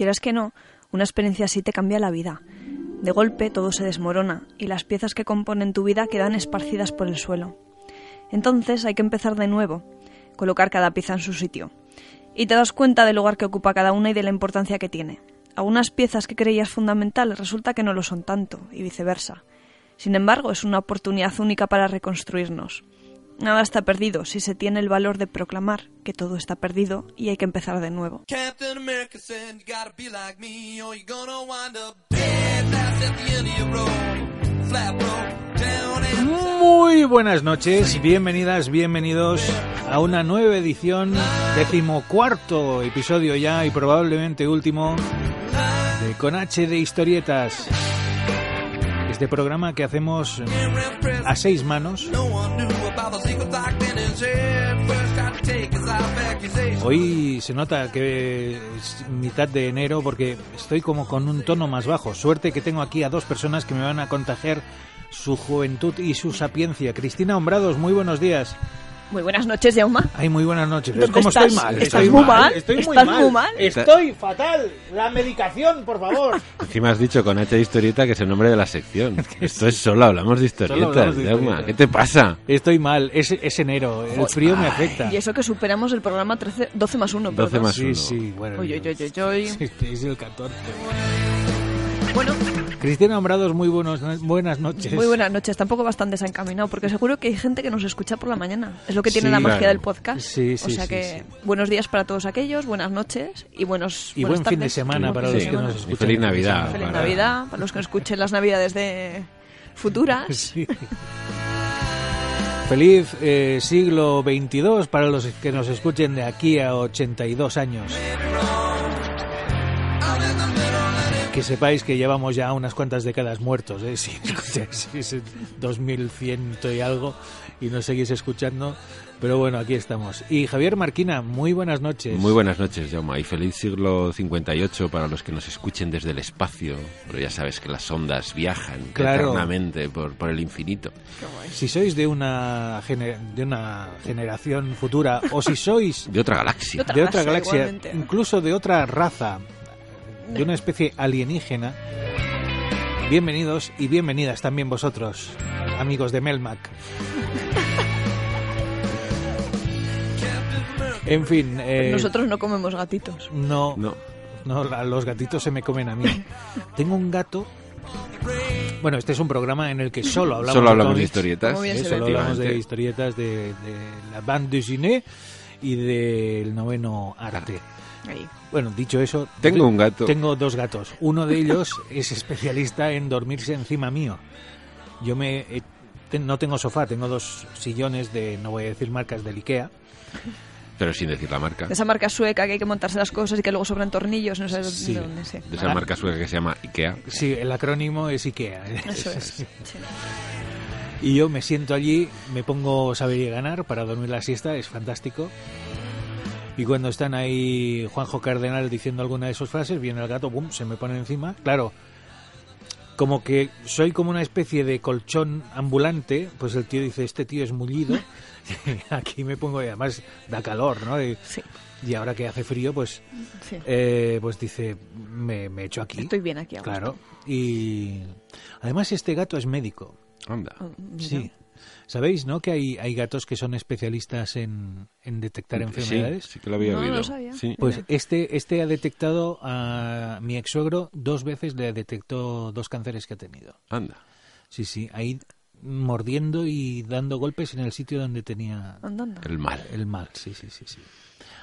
Quieras que no, una experiencia así te cambia la vida. De golpe todo se desmorona y las piezas que componen tu vida quedan esparcidas por el suelo. Entonces hay que empezar de nuevo, colocar cada pieza en su sitio. Y te das cuenta del lugar que ocupa cada una y de la importancia que tiene. Algunas piezas que creías fundamentales resulta que no lo son tanto, y viceversa. Sin embargo, es una oportunidad única para reconstruirnos. Nada está perdido si se tiene el valor de proclamar que todo está perdido y hay que empezar de nuevo. Captain America said you gotta be like me or you're gonna wind up dead last at the end of your road. Flat road, down and Muy buenas noches, bienvenidas, bienvenidos a una nueva edición, decimocuarto episodio ya y probablemente último de Con H de Historietas. Este programa que hacemos a seis manos. Hoy se nota que es mitad de enero porque estoy como con un tono más bajo. Suerte que tengo aquí a dos personas que me van a contagiar su juventud y su sapiencia. Cristina Hombrados, muy buenos días. Muy buenas noches, Jauma. Ay, muy buenas noches. ¿Ves ¿Dónde cómo estás? estoy mal? ¿Estás Estoy muy mal? Estoy muy ¿Estás mal. muy mal? Estoy fatal. La medicación, por favor. Encima has dicho con H de historieta que es el nombre de la sección. Esto es solo hablamos de historietas, historietas. ¿Qué te pasa? Estoy mal. Es, es enero. El frío me afecta. Y eso que superamos el programa 13, 12 más 1. 12 más Sí, uno. sí, bueno. Oye, oye, oye, oye. Sí, es el 14. Bueno, Cristina Hombrados, muy buenos, buenas noches. muy buenas noches. Tampoco bastante desencaminado, porque seguro que hay gente que nos escucha por la mañana. Es lo que tiene Sí, la magia claro. del podcast. Sí, sí, o sea sí, que sí. buenos días para todos aquellos, buenas noches y buenos Y buen fin de tardes. semana para los que nos Y escuchan. feliz fin de Navidad. Feliz para- Navidad, para los que escuchen las Navidades de futuras. Sí. Feliz eh, siglo XXII para los que nos escuchen de aquí a 82 años. Que sepáis que llevamos ya unas cuantas décadas muertos, ¿eh? si escucháis ese 2100 y algo y nos seguís escuchando. Pero bueno, aquí estamos. Y Javier Marquina, muy buenas noches. Muy buenas noches, Jaume. Y feliz siglo 58 para los que nos escuchen desde el espacio. Pero ya sabes que las ondas viajan Claro. eternamente por, por el infinito. Si sois de una, gener- de una generación futura o si sois De otra galaxia. Otra de otra galaxia, galaxia, igualmente. incluso de otra raza, de una especie alienígena. Bienvenidos y bienvenidas también vosotros, amigos de Melmac. En fin, eh, Nosotros no comemos gatitos. no, No. no, la- los gatitos se me comen a mí. Tengo un gato. Bueno, este es un programa en el que solo hablamos, Solo hablamos de historietas. Se solo hablamos de historietas de, de la bande dessinée y del noveno arte. Ahí. Bueno, dicho eso, Tengo un gato. tengo dos gatos. Uno de ellos es especialista en dormirse encima mío. Yo me eh, te- no tengo sofá, tengo dos sillones de no voy a decir marcas del Ikea. Pero sin decir la marca. De esa marca sueca que hay que montarse las cosas y que luego sobran tornillos, no sé Sí. de dónde sé. De esa marca sueca que se llama Ikea. Sí, el acrónimo es Ikea. Eso es. sí. Y yo me siento allí, me pongo saber y ganar para dormir la siesta, es fantástico. Y cuando están ahí Juanjo Cardenal diciendo alguna de sus frases, viene el gato, ¡bum!, se me pone encima. Claro, como que soy como una especie de colchón ambulante, pues el tío dice, este tío es mullido. Aquí me pongo, y además da calor, ¿no? Y, Sí, y ahora que hace frío, pues, sí. eh, pues dice, me, me echo aquí. Estoy bien aquí. a gusto. Claro. Y además este gato es médico. Anda. Oh. Sí. ¿Sabéis, no? Que hay, hay gatos que son especialistas en, en detectar enfermedades. Sí, sí que lo había No, no oído. lo sabía. Sí. Pues este, este ha detectado a mi ex suegro dos veces, le detectó dos cánceres que ha tenido. Anda. Sí, sí, ahí mordiendo y dando golpes en el sitio donde tenía. El mal. el mal. Sí, sí, sí, sí.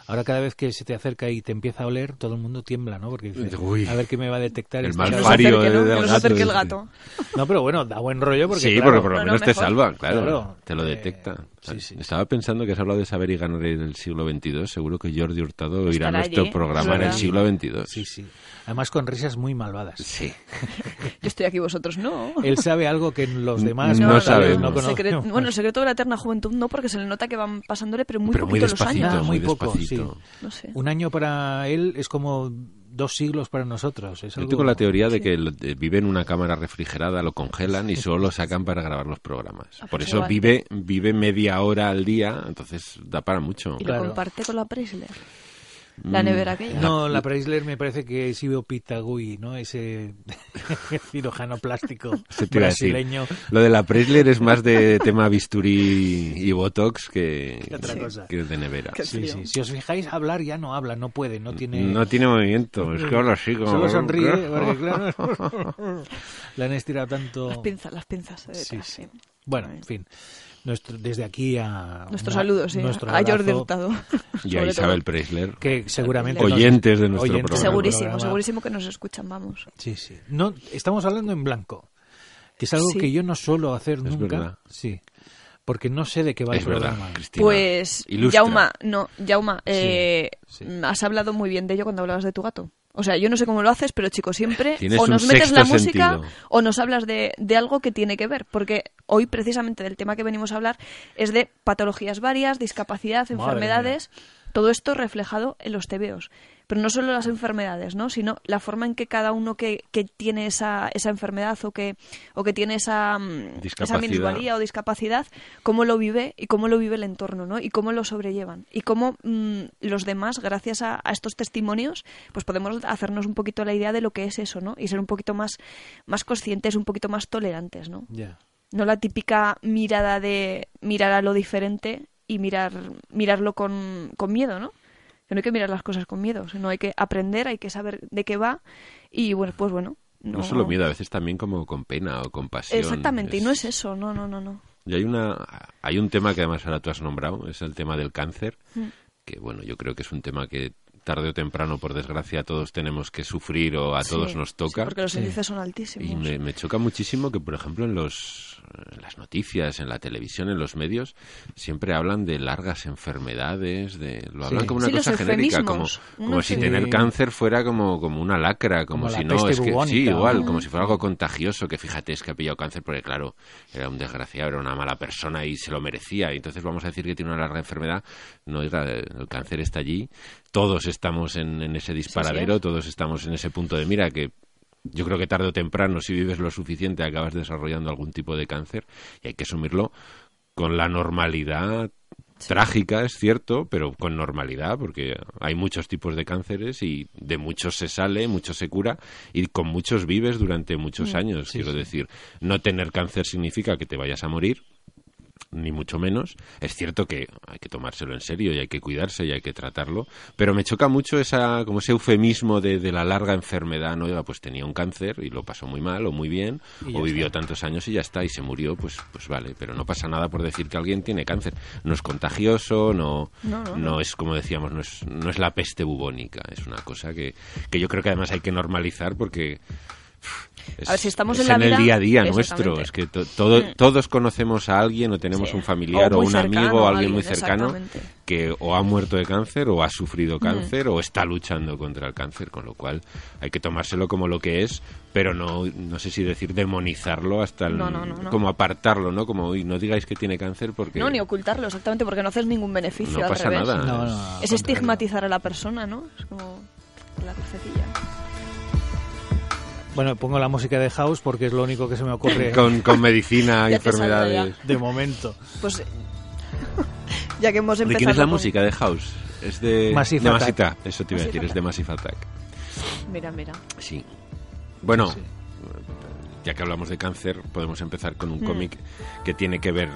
Ahora cada vez que se te acerca y te empieza a oler, todo el mundo tiembla, ¿no? Porque dice, Uy. a ver qué me va a detectar. El este mal Que gato". nos fario acerque, ¿no? del gato, acerque el sí. gato. No, pero bueno, da buen rollo porque sí, claro, porque por lo No, no, menos te salva, claro. Claro. Te lo Eh, detecta. Sí, sí. Estaba pensando que has hablado de saber y ganar en el siglo XXII. Seguro que Jordi Hurtado oirá nuestro allí, programa en el siglo XXII. Sí, sí. Además con risas muy malvadas. Sí. Yo estoy aquí, vosotros no. Él sabe algo que los demás No. Secre- bueno, el secreto de la eterna juventud no, porque se le nota que van pasándole, pero muy Pero muy poquito los años. Ah, muy muy poco, sé. Un año para él es como dos siglos para nosotros. Es Yo algo- tengo la teoría de que de- vive en una cámara refrigerada, lo congelan y solo lo sacan para grabar los programas. Ah, Por pues eso vive vive media hora al día, entonces da para mucho. Y Claro. lo comparte con la Preisler. La Mm, nevera aquella. No, la Preisler me parece que es Ivo Pitagui, ¿no? Ese cirujano plástico brasileño. Lo de la Preisler es más de tema bisturí y botox que, ¿Qué otra cosa? que de nevera. Sí, sí. Si os fijáis, hablar ya no habla, no puede, no tiene... No tiene movimiento, es que habla así como... Solo sonríe, porque claro, le han estirado tanto... Las pinzas, las pinzas. Sí, detrás, sí. sí. Bueno, en fin. Nuestro, desde aquí a... Nuestro una- saludo, sí. nuestro a Jordi Hurtado. Y a. Isabel Preisler. Que seguramente... Oyentes de nuestro oyentes programa. Segurísimo, programa. segurísimo que nos escuchan, vamos. Sí, sí. No, estamos hablando en blanco. Que es algo Sí. que yo no suelo hacer nunca. verdad. Sí. Porque no sé de qué va Es el verdad, programa. Cristina. Pues, Ilustra. Jauma, no, Jauma, eh, sí. has hablado muy bien de ello cuando hablabas de tu gato. O sea, yo no sé cómo lo haces, pero chicos, siempre Tienes o nos metes la música sentido. o nos hablas de, de algo que tiene que ver. Porque hoy, precisamente, del tema que venimos a hablar es de patologías varias, discapacidad, Madre enfermedades, todo esto reflejado en los tebeos. Pero no solo las enfermedades, ¿no? Sino la forma en que cada uno que, que tiene esa, esa enfermedad o que, o que tiene esa, mm, esa minusvalía o discapacidad, cómo lo vive y cómo lo vive el entorno, ¿no? Y cómo lo sobrellevan. Y cómo mm, los demás, gracias a, a estos testimonios, pues podemos hacernos un poquito la idea de lo que es eso, ¿no? Y ser un poquito más, más conscientes, un poquito más tolerantes, ¿no? Ya. No la típica mirada de mirar a lo diferente y mirar, mirarlo con, con miedo, ¿no? Que no hay que mirar las cosas con miedo, sino hay que aprender, hay que saber de qué va y bueno, pues bueno. No solo miedo, a veces también como con pena o compasión. Exactamente, y no es eso, no, no, no, no. Y hay, una, hay un tema que además ahora tú has nombrado, es el tema del cáncer, Mm. que bueno, yo creo que es un tema que tarde o temprano, por desgracia, todos tenemos que sufrir o a todos nos sí, toca. porque los índices son altísimos. Y me, me choca muchísimo que, por ejemplo, en, los, en las noticias, en la televisión, en los medios, siempre hablan de largas enfermedades, de lo hablan Sí. como una cosa genérica, como, como si tener cáncer fuera como, como una lacra, como, Como la si no, peste es que sí, igual, como si fuera algo contagioso, que fíjate, es que ha pillado cáncer porque, claro, era un desgraciado, era una mala persona y se lo merecía, y entonces vamos a decir que tiene una larga enfermedad. No, el cáncer está allí, todos estamos en, en ese disparadero, todos estamos en ese punto de mira que yo creo que tarde o temprano, si vives lo suficiente, acabas desarrollando algún tipo de cáncer y hay que asumirlo con la normalidad trágica, es cierto, pero con normalidad, porque hay muchos tipos de cánceres y de muchos se sale, muchos se cura y con muchos vives durante muchos años. Quiero decir, no tener cáncer significa que te vayas a morir, ni mucho menos. Es cierto que hay que tomárselo en serio y hay que cuidarse y hay que tratarlo, pero me choca mucho esa, como ese eufemismo de, de la larga enfermedad, ¿no? Pues tenía un cáncer y lo pasó muy mal o muy bien, o vivió está. tantos años y ya está, y se murió, pues, pues vale, pero no pasa nada por decir que alguien tiene cáncer. No es contagioso, no, No, no, no. es como decíamos, no es, no es la peste bubónica, es una cosa que, que yo creo que además hay que normalizar porque es, A ver, si estamos es en la el vida- día a día nuestro. Es que to- todo- todos conocemos a alguien o tenemos Sí. un familiar O o, un cercano, amigo o alguien alguien, muy cercano que o ha muerto de cáncer o ha sufrido Mm. cáncer o está luchando contra el cáncer, con lo cual hay que tomárselo como lo que es, pero no no sé si decir demonizarlo hasta el- No, no, no, no. como apartarlo, ¿no? Como "Uy, no digáis que tiene cáncer porque No, ni ocultarlo, exactamente, porque no haces ningún beneficio. no al pasa revés. nada. No, no, Es estigmatizar a la persona, ¿no? Es como la crucecilla. Bueno, pongo la música de House porque es lo único que se me ocurre con, con medicina, enfermedades. de momento. Pues ya que hemos ¿De empezado. quién es la con- música de House? Es de Massive de Attack. Attack, eso te iba a decir, es de Massive Attack. Mira, mira. Sí. Bueno, sí. ya que hablamos de cáncer, podemos empezar con un Mm. cómic que tiene que ver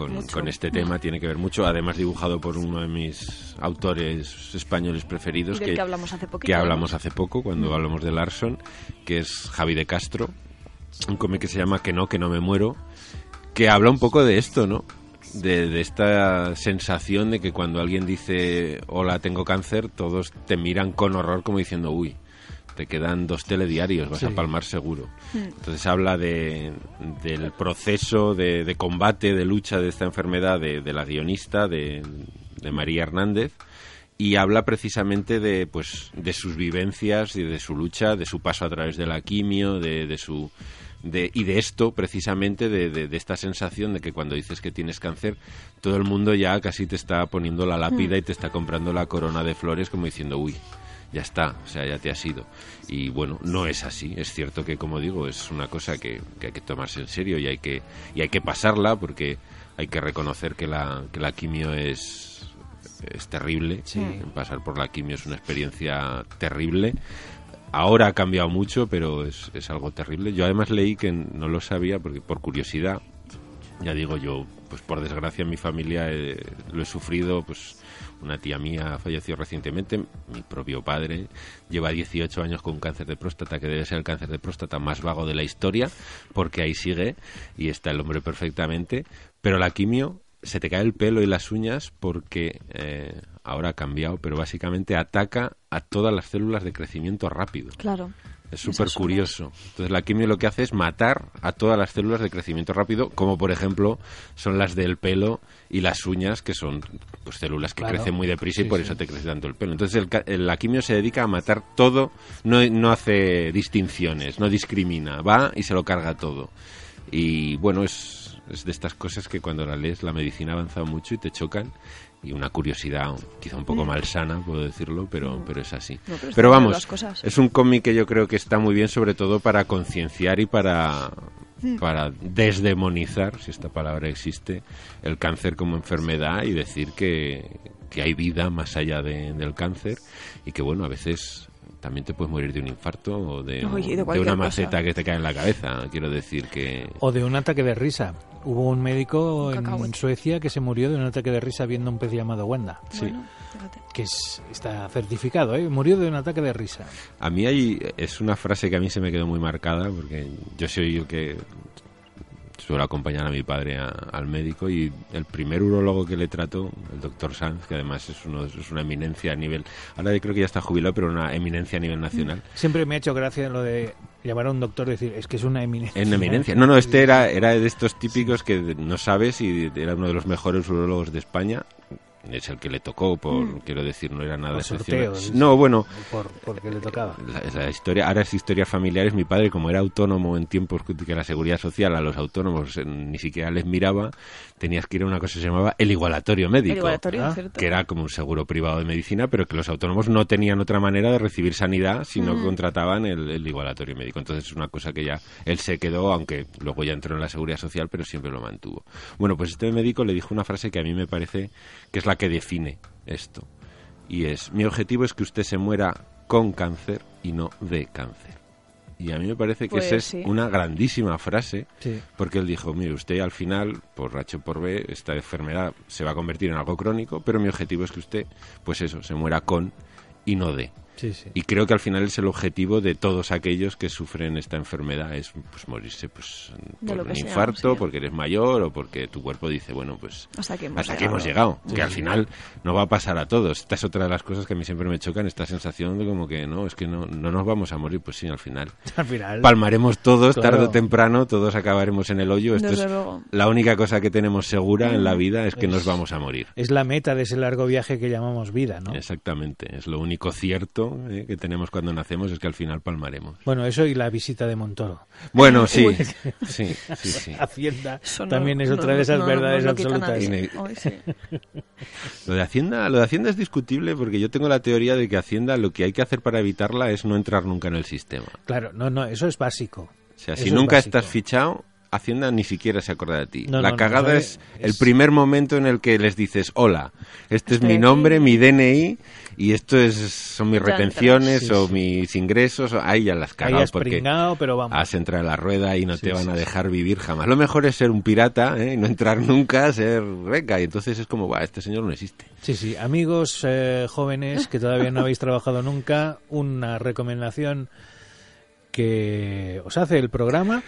con, Mucho. con este tema, tiene que ver mucho, además dibujado por uno de mis autores españoles preferidos Del que hablamos hace poquito, que ¿no? hablamos hace poco cuando Mm. hablamos de Larson, que es Javi de Castro, un cómic que se llama Que no, que no me muero, que habla un poco de esto, ¿no? De, de esta sensación de que cuando alguien dice hola tengo cáncer, todos te miran con horror como diciendo uy, te quedan dos telediarios, vas Sí. a palmar seguro. Hmm. Entonces habla de, del proceso de, de combate, de lucha de esta enfermedad de, de la guionista, de, de María Hernández, y habla precisamente de, pues, de sus vivencias y de su lucha, de su paso a través de la quimio, de, de su... De, y de esto, precisamente, de, de- de esta sensación de que cuando dices que tienes cáncer, todo el mundo ya casi te está poniendo la lápida y te está comprando la corona de flores como diciendo, uy, ya está, o sea, ya te has ido. Y bueno, no es así. Es cierto que, como digo, es una cosa que, que hay que tomarse en serio y hay que, y hay que pasarla porque hay que reconocer que la, que la quimio es, es terrible. Pasar por la quimio es una experiencia terrible. Ahora ha cambiado mucho, pero es, es algo terrible. Yo además leí que no lo sabía porque por curiosidad, ya digo yo, pues por desgracia en mi familia eh, lo he sufrido, pues una tía mía falleció recientemente, mi propio padre lleva 18 años con cáncer de próstata, que debe ser el cáncer de próstata más vago de la historia, porque ahí sigue y está el hombre perfectamente, pero la quimio se te cae el pelo y las uñas porque eh, ahora ha cambiado, pero básicamente ataca a todas las células de crecimiento rápido. Claro. Es súper curioso. Entonces la quimio lo que hace es matar a todas las células de crecimiento rápido, como por ejemplo son las del pelo y las uñas, que son pues, células que crecen muy deprisa y por eso te crece tanto el pelo. Entonces el, la quimio se dedica a matar todo, no, no hace distinciones, no discrimina, va y se lo carga todo. Y bueno, es, es de estas cosas que cuando la lees la medicina ha avanzado mucho y te chocan y una curiosidad quizá un poco malsana, puedo decirlo, pero, pero es así. pero, vamos, es un cómic que yo creo que está muy bien sobre todo para concienciar y para, para desdemonizar, si esta palabra existe, el cáncer como enfermedad y decir que, que hay vida más allá del cáncer y que bueno, a veces también te puedes morir de un infarto o de, una maceta que te cae en la cabeza. Quiero decir que... O de un ataque de risa. Hubo un médico en Suecia que se murió de un ataque de risa viendo un pez llamado Wanda. Sí. Que está certificado, ¿eh? Murió de un ataque de risa. A mí hay, es una frase que a mí se me quedó muy marcada porque yo soy el que suelo acompañar a mi padre al médico y el primer urologo que le trató, el doctor Sanz, que además es, uno, es una eminencia a nivel, ahora creo que ya está jubilado, pero una eminencia a nivel nacional. Siempre me ha hecho gracia lo de llamar a un doctor y decir, es que es una eminencia. En eminencia. No, no, este era, era de estos típicos que no sabes y era uno de los mejores urologos de España es el que le tocó, por mm. quiero decir, no era nada excepcional. No, bueno, por, porque le tocaba. La, historia, ahora es historias familiares. Mi padre, como era autónomo en tiempos que la seguridad social a los autónomos eh, ni siquiera les miraba, tenías que ir a una cosa que se llamaba el igualatorio médico, ah. que era como un seguro privado de medicina, pero que los autónomos no tenían otra manera de recibir sanidad si no mm. contrataban el, el, igualatorio médico. Entonces es una cosa que ya él se quedó, aunque luego ya entró en la seguridad social, pero siempre lo mantuvo. Bueno, pues este médico le dijo una frase que a mí me parece que es la que define esto. Y es, mi objetivo es que usted se muera con cáncer y no de cáncer. Y a mí me parece que esa pues es una grandísima frase, porque él dijo, mire, usted al final, por H o por B, esta enfermedad se va a convertir en algo crónico, pero mi objetivo es que usted, pues eso, se muera con y no de. Y creo que al final es el objetivo de todos aquellos que sufren esta enfermedad, es pues morirse pues por un infarto, porque eres mayor o porque tu cuerpo dice, bueno, pues hasta aquí hemos llegado. que al final no va a pasar a todos. Esta es otra de las cosas que a mí siempre me chocan, esta sensación de como que no, es que no, no nos vamos a morir, pues sí, al final. al final. Palmaremos todos, tarde o temprano, todos acabaremos en el hoyo. Esto es la única cosa que tenemos segura en la vida es que nos vamos a morir. Es la meta de ese largo viaje que llamamos vida, ¿no? Exactamente, es lo único cierto ¿eh? que tenemos cuando nacemos es que al final palmaremos. Bueno, eso y la visita de Montoro. Bueno, sí. sí, sí, Hacienda también es otra de esas verdades absolutas. lo de Hacienda, lo de Hacienda es discutible porque yo tengo la teoría de que Hacienda lo que hay que hacer para evitarla es no entrar nunca en el sistema. Claro, no, no, eso es básico. O sea, si nunca estás fichado, Hacienda ni siquiera se acuerda de ti. la cagada es, el primer momento en el que les dices, hola, este es mi nombre, mi DNI y esto es son mis retenciones o mis ingresos. Ahí ya las cagado has porque pero vamos. has entrado a la rueda y no te van a dejar vivir jamás. Lo mejor es ser un pirata, ¿eh? no entrar nunca, ser reca. Y entonces es como, va, este señor no existe. Sí, sí. Amigos eh, jóvenes que todavía no habéis trabajado nunca, una recomendación que os hace el programa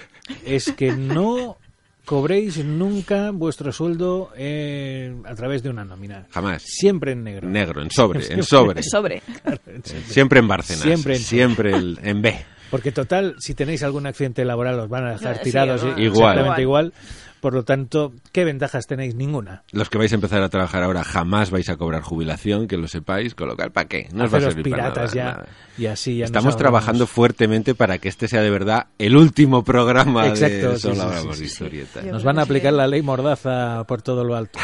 es que no cobréis nunca vuestro sueldo eh, a través de una nómina. Jamás. Siempre en negro. Negro, en sobre, en sobre. sobre. Siempre en Bárcenas. Siempre en, siempre en B. Porque total, si tenéis algún accidente laboral os van a dejar tirados igual. exactamente igual. Por lo tanto, ¿qué ventajas tenéis? Ninguna. Los que vais a empezar a trabajar ahora jamás vais a cobrar jubilación, que lo sepáis, colocar para qué. No os va a servir piratas para nada, ya, Y así ya Estamos trabajando fuertemente para que este sea de verdad el último programa Exacto, de Solo Hablamos de Historieta. Nos van a aplicar la ley Mordaza por todo lo alto.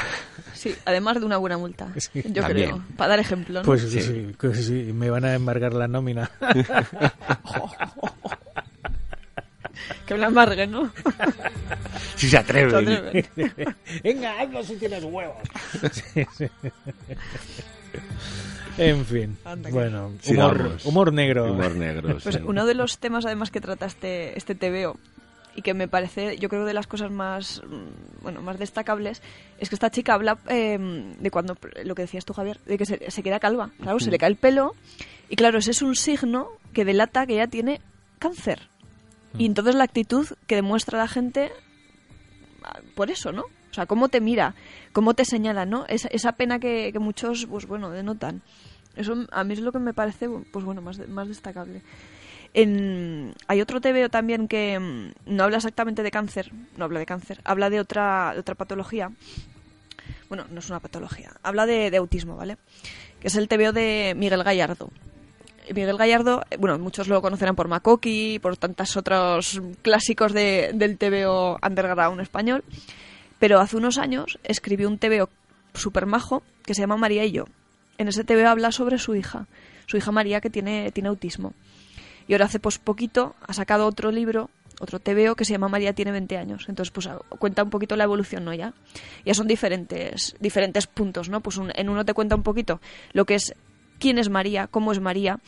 Sí, además de una buena multa, yo creo, para dar ejemplo. Pues sí, pues sí, me van a embargar la nómina. que me la embarguen, ¿no? Si se atreven. Se atreven. Venga, hazlo si tienes huevos. Sí, sí. En fin, Anda bueno, humor, humor negro. Humor negro. Pues sí. uno de los temas además que trata este, este TVO y que me parece, yo creo de las cosas más, mm, bueno, más destacables es que esta chica habla eh, de cuando, lo que decías tú Javier, de que se, se queda calva, claro, se le cae el pelo y claro, ese es un signo que delata que ella tiene cáncer. Y entonces la actitud que demuestra la gente por eso, ¿no? O sea, cómo te mira, cómo te señala, ¿no? Esa, esa pena que, que muchos, pues bueno, denotan. Eso a mí es lo que me parece, pues bueno, más, más destacable. En, hay otro TVO también que mm, no habla exactamente de cáncer, no habla de cáncer, habla de otra, de otra patología. Bueno, no es una patología, habla de, de autismo, ¿vale? Que es el TVO de Miguel Gallardo. Miguel Gallardo, eh, bueno, muchos lo conocerán por Makoki por tantos otros clásicos de- del TVO underground español, pero hace unos años escribió un TVO super majo que se llama María y yo. En ese TVO habla sobre su hija, su hija María que tiene, tiene autismo. Y ahora hace pues poquito ha sacado otro libro, otro TVO que se llama María tiene 20 años. Entonces pues a- cuenta un poquito la evolución, ¿no? Ya, ya son diferentes, diferentes puntos, ¿no? Pues en uno te cuenta un poquito lo que es quién es María, cómo es María,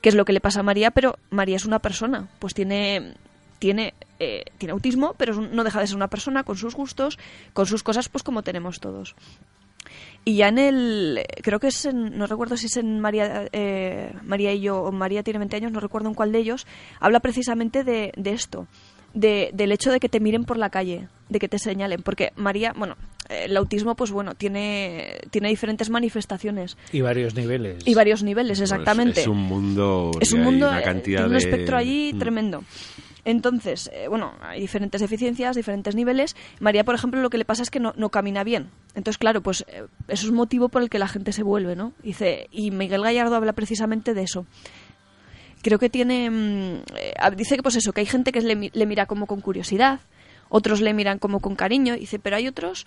qué es lo que le pasa a María, pero María es una persona, pues tiene tiene eh, tiene autismo, pero no deja de ser una persona con sus gustos, con sus cosas, pues como tenemos todos. Y ya en el, creo que es en, no recuerdo si es en María, eh, María y yo o María tiene 20 años, no recuerdo en cuál de ellos, habla precisamente de, de esto, de, del hecho de que te miren por la calle, de que te señalen, porque María, bueno, el autismo pues bueno, tiene, tiene diferentes manifestaciones Y varios niveles. y varios niveles, Pues exactamente. es un mundo. Es un mundo, una eh, cantidad tiene un de- espectro allí Mm. tremendo. Entonces, eh, bueno, hay diferentes deficiencias, diferentes niveles. María, por ejemplo, lo que le pasa es que no, no camina bien. Entonces, claro, pues eh, eso es motivo por el que la gente se vuelve, ¿no? Dice, y Miguel Gallardo habla precisamente de eso. Creo que tiene... mm, eh, dice que pues eso, que hay gente que le mira como con curiosidad, otros le miran como con cariño, dice, pero hay otros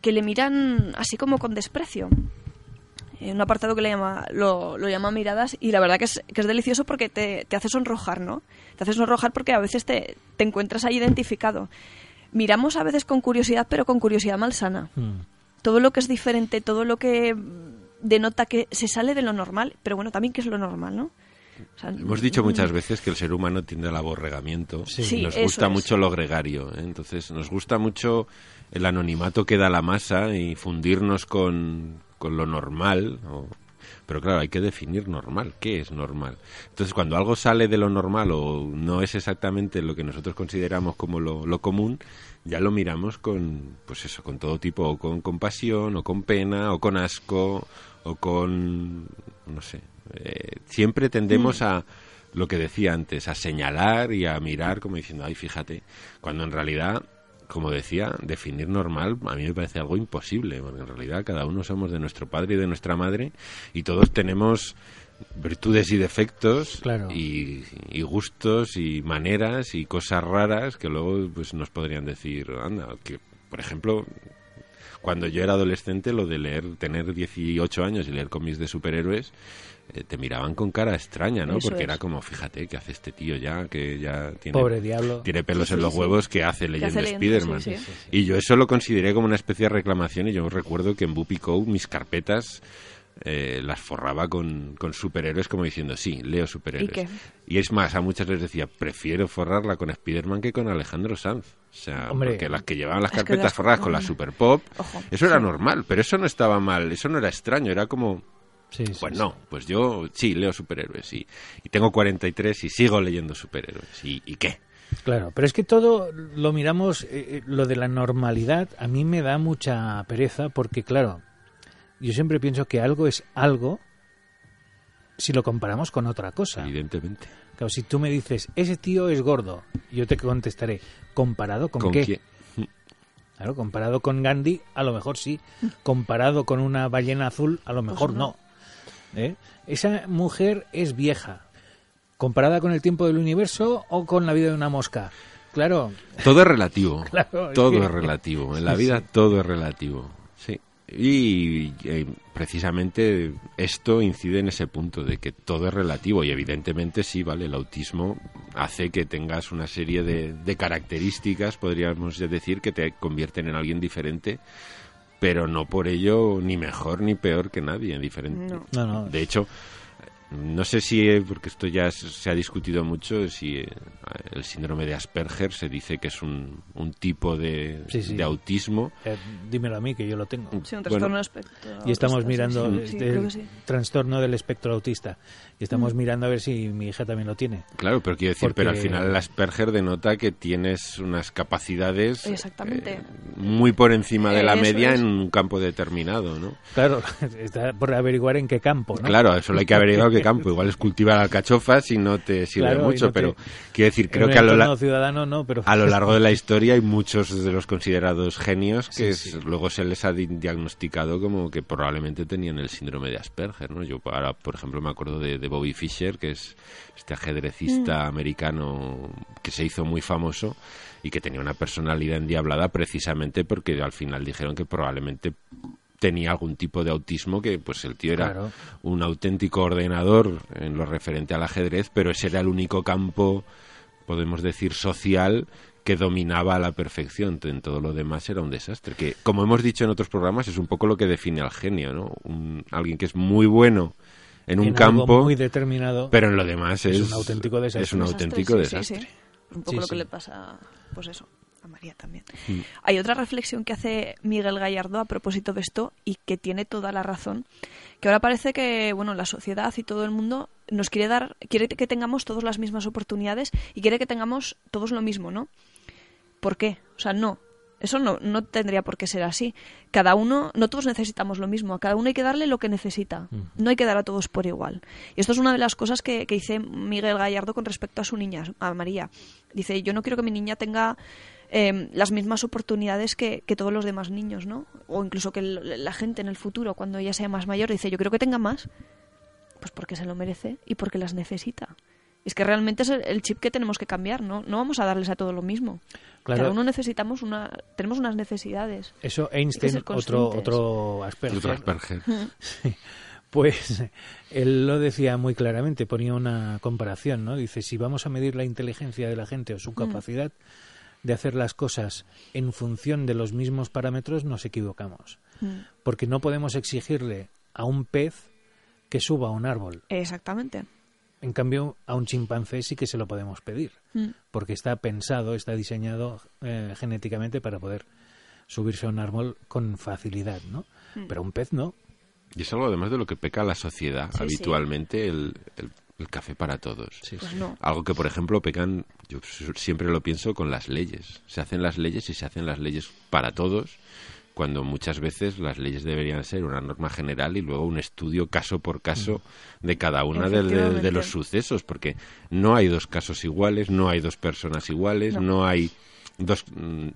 que le miran así como con desprecio en un apartado que le llama, lo, lo llama miradas y la verdad que es, que es delicioso porque te, te hace sonrojar, ¿no? Te hace sonrojar porque a veces te, te encuentras ahí identificado. Miramos a veces con curiosidad, pero con curiosidad malsana. Mm. Todo lo que es diferente, todo lo que denota que se sale de lo normal, pero bueno, también que es lo normal, ¿no? O sea, Hemos dicho mm, muchas veces que el ser humano tiende al aborregamiento Sí. Nos gusta es. mucho lo gregario. ¿eh? Entonces, nos gusta mucho el anonimato que da la masa y fundirnos con, con lo normal. o- Pero claro, hay que definir normal. ¿Qué es normal? Entonces, cuando algo sale de lo normal o no es exactamente lo que nosotros consideramos como lo, lo común, ya lo miramos con, pues eso, con todo tipo, o con compasión, o con pena, o con asco, o con, no sé. Eh, siempre tendemos a lo que decía antes, a señalar y a mirar como diciendo, ay, fíjate, cuando en realidad, como decía, definir normal a mí me parece algo imposible, porque en realidad cada uno somos de nuestro padre y de nuestra madre y todos tenemos virtudes y defectos Claro. y, y gustos y maneras y cosas raras que luego pues nos podrían decir, anda, que por ejemplo, cuando yo era adolescente, lo de leer, tener 18 años y leer cómics de superhéroes, eh, te miraban con cara extraña, ¿no? Eso Porque es. era como, fíjate, ¿qué hace este tío ya? Que ya tiene, Pobre diablo. tiene pelos Sí, en sí, los sí. huevos, que hace ¿Qué leyendo hace leyendo? Spider-Man? Sí, sí. Y yo eso lo consideré como una especie de reclamación y yo recuerdo que en Buppy Code mis carpetas eh, las forraba con, con superhéroes como diciendo, sí, leo superhéroes. ¿Y qué? Y es más, a muchas les decía, prefiero forrarla con Spider-Man que con Alejandro Sanz. O sea, Hombre. porque las que llevaban las carpetas las- forradas con la. Super Pop, Ojo, eso era normal, pero eso no estaba mal, eso no era extraño, era como, Sí, sí, pues sí. no, pues yo sí leo superhéroes y, y tengo 43 y sigo leyendo superhéroes. ¿Y, y qué? Claro, pero es que todo lo miramos, eh, eh, lo de la normalidad, a mí me da mucha pereza porque, claro, yo siempre pienso que algo es algo si lo comparamos con otra cosa. Evidentemente. Claro, si tú me dices, ese tío es gordo, yo te contestaré, ¿comparado con, ¿Con qué? quién? Claro, comparado con Gandhi, a lo mejor sí. Comparado con una ballena azul, a lo mejor Pues no. no. ¿Eh? Esa mujer es vieja. ¿Comparada con el tiempo del universo o con la vida de una mosca? Claro, Todo es relativo. Claro, es todo que- es relativo. En la vida sí. todo es relativo. Sí. Y eh, precisamente esto incide en ese punto de que todo es relativo y evidentemente sí, vale, el autismo hace que tengas una serie de, de características, podríamos decir, que te convierten en alguien diferente pero no por ello ni mejor ni peor que nadie, diferente. No. No, no. De hecho, no sé si, eh, porque esto ya se- ha discutido mucho, si eh, el síndrome de Asperger se dice que es un, un tipo de, Sí, sí. de autismo. Eh, dímelo a mí, que yo lo tengo. Sí, un Bueno, trastorno del espectro Y estamos autista, mirando sí, este que sí. trastorno del espectro autista. Y estamos mirando a ver si mi hija también lo tiene. Claro, pero quiero decir, Porque- pero al final el Asperger denota que tienes unas capacidades Exactamente. eh, muy por encima de la Eso media es. en un campo determinado, ¿no? Claro, está por averiguar en qué campo, ¿no? Claro, solo hay que averiguar campo. Igual es cultivar alcachofas y no te sirve Claro, mucho, no te- pero quiero decir, creo En que a lo, la- entorno ciudadano no, pero a lo largo de la historia hay muchos de los considerados genios que Sí, sí. es- luego se les ha di- diagnosticado como que probablemente tenían el síndrome de Asperger, ¿no? Yo ahora, por ejemplo, me acuerdo de, de Bobby Fischer, que es este ajedrecista americano que se hizo muy famoso y que tenía una personalidad endiablada precisamente porque al final dijeron que probablemente tenía algún tipo de autismo que pues el tío era Claro. un auténtico ordenador en lo referente al ajedrez, pero ese era el único campo, podemos decir, social que dominaba a la perfección. En todo lo demás era un desastre. Que, como hemos dicho en otros programas, es un poco lo que define al genio, ¿no? Un- alguien que es muy bueno en un en campo, muy determinado. pero en lo demás es, es un auténtico desastre. Es un Desastre, auténtico sí, desastre. sí, sí. Un poco Sí, lo sí. que le pasa, pues eso, a María también. Mm. Hay otra reflexión que hace Miguel Gallardo a propósito de esto y que tiene toda la razón, que ahora parece que, bueno, la sociedad y todo el mundo nos quiere dar, quiere que tengamos todas las mismas oportunidades y quiere que tengamos todos lo mismo, ¿no? ¿Por qué? O sea, no. Eso no, no tendría por qué ser así. Cada uno, no todos necesitamos lo mismo, a cada uno hay que darle lo que necesita. No hay que dar a todos por igual. Y esto es una de las cosas que, que dice Miguel Gallardo con respecto a su niña, a María. Dice, yo no quiero que mi niña tenga eh, las mismas oportunidades que, que todos los demás niños, ¿no? O incluso que la gente en el futuro, cuando ella sea más mayor, dice, yo quiero que tenga más, pues porque se lo merece y porque las necesita. Es que realmente es el- chip que tenemos que cambiar, ¿no? No vamos a darles a todo lo mismo. Claro. Cada uno necesitamos una, tenemos unas necesidades. Eso Einstein, otro, otro Asperger, Otro Asperger. pues él lo decía muy claramente, ponía una comparación, ¿no? Dice, si vamos a medir la inteligencia de la gente o su capacidad de hacer las cosas en función de los mismos parámetros, nos equivocamos. Mm. Porque no podemos exigirle a un pez que suba a un árbol. Exactamente. En cambio, a un chimpancé sí que se lo podemos pedir, Mm. porque está pensado, está diseñado eh, genéticamente para poder subirse a un árbol con facilidad, ¿no? Mm. Pero un pez no. Y es algo además de lo que peca la sociedad Sí, sí. habitualmente, El, el- el café para todos. Pues no. Algo que, por ejemplo, pecan, yo siempre lo pienso con las leyes. Se hacen las leyes y se hacen las leyes para todos, cuando muchas veces las leyes deberían ser una norma general y luego un estudio caso por caso de cada una de, de- de Efectivamente. los sucesos, porque no hay dos casos iguales, no hay dos personas iguales, No. no, hay dos... mm,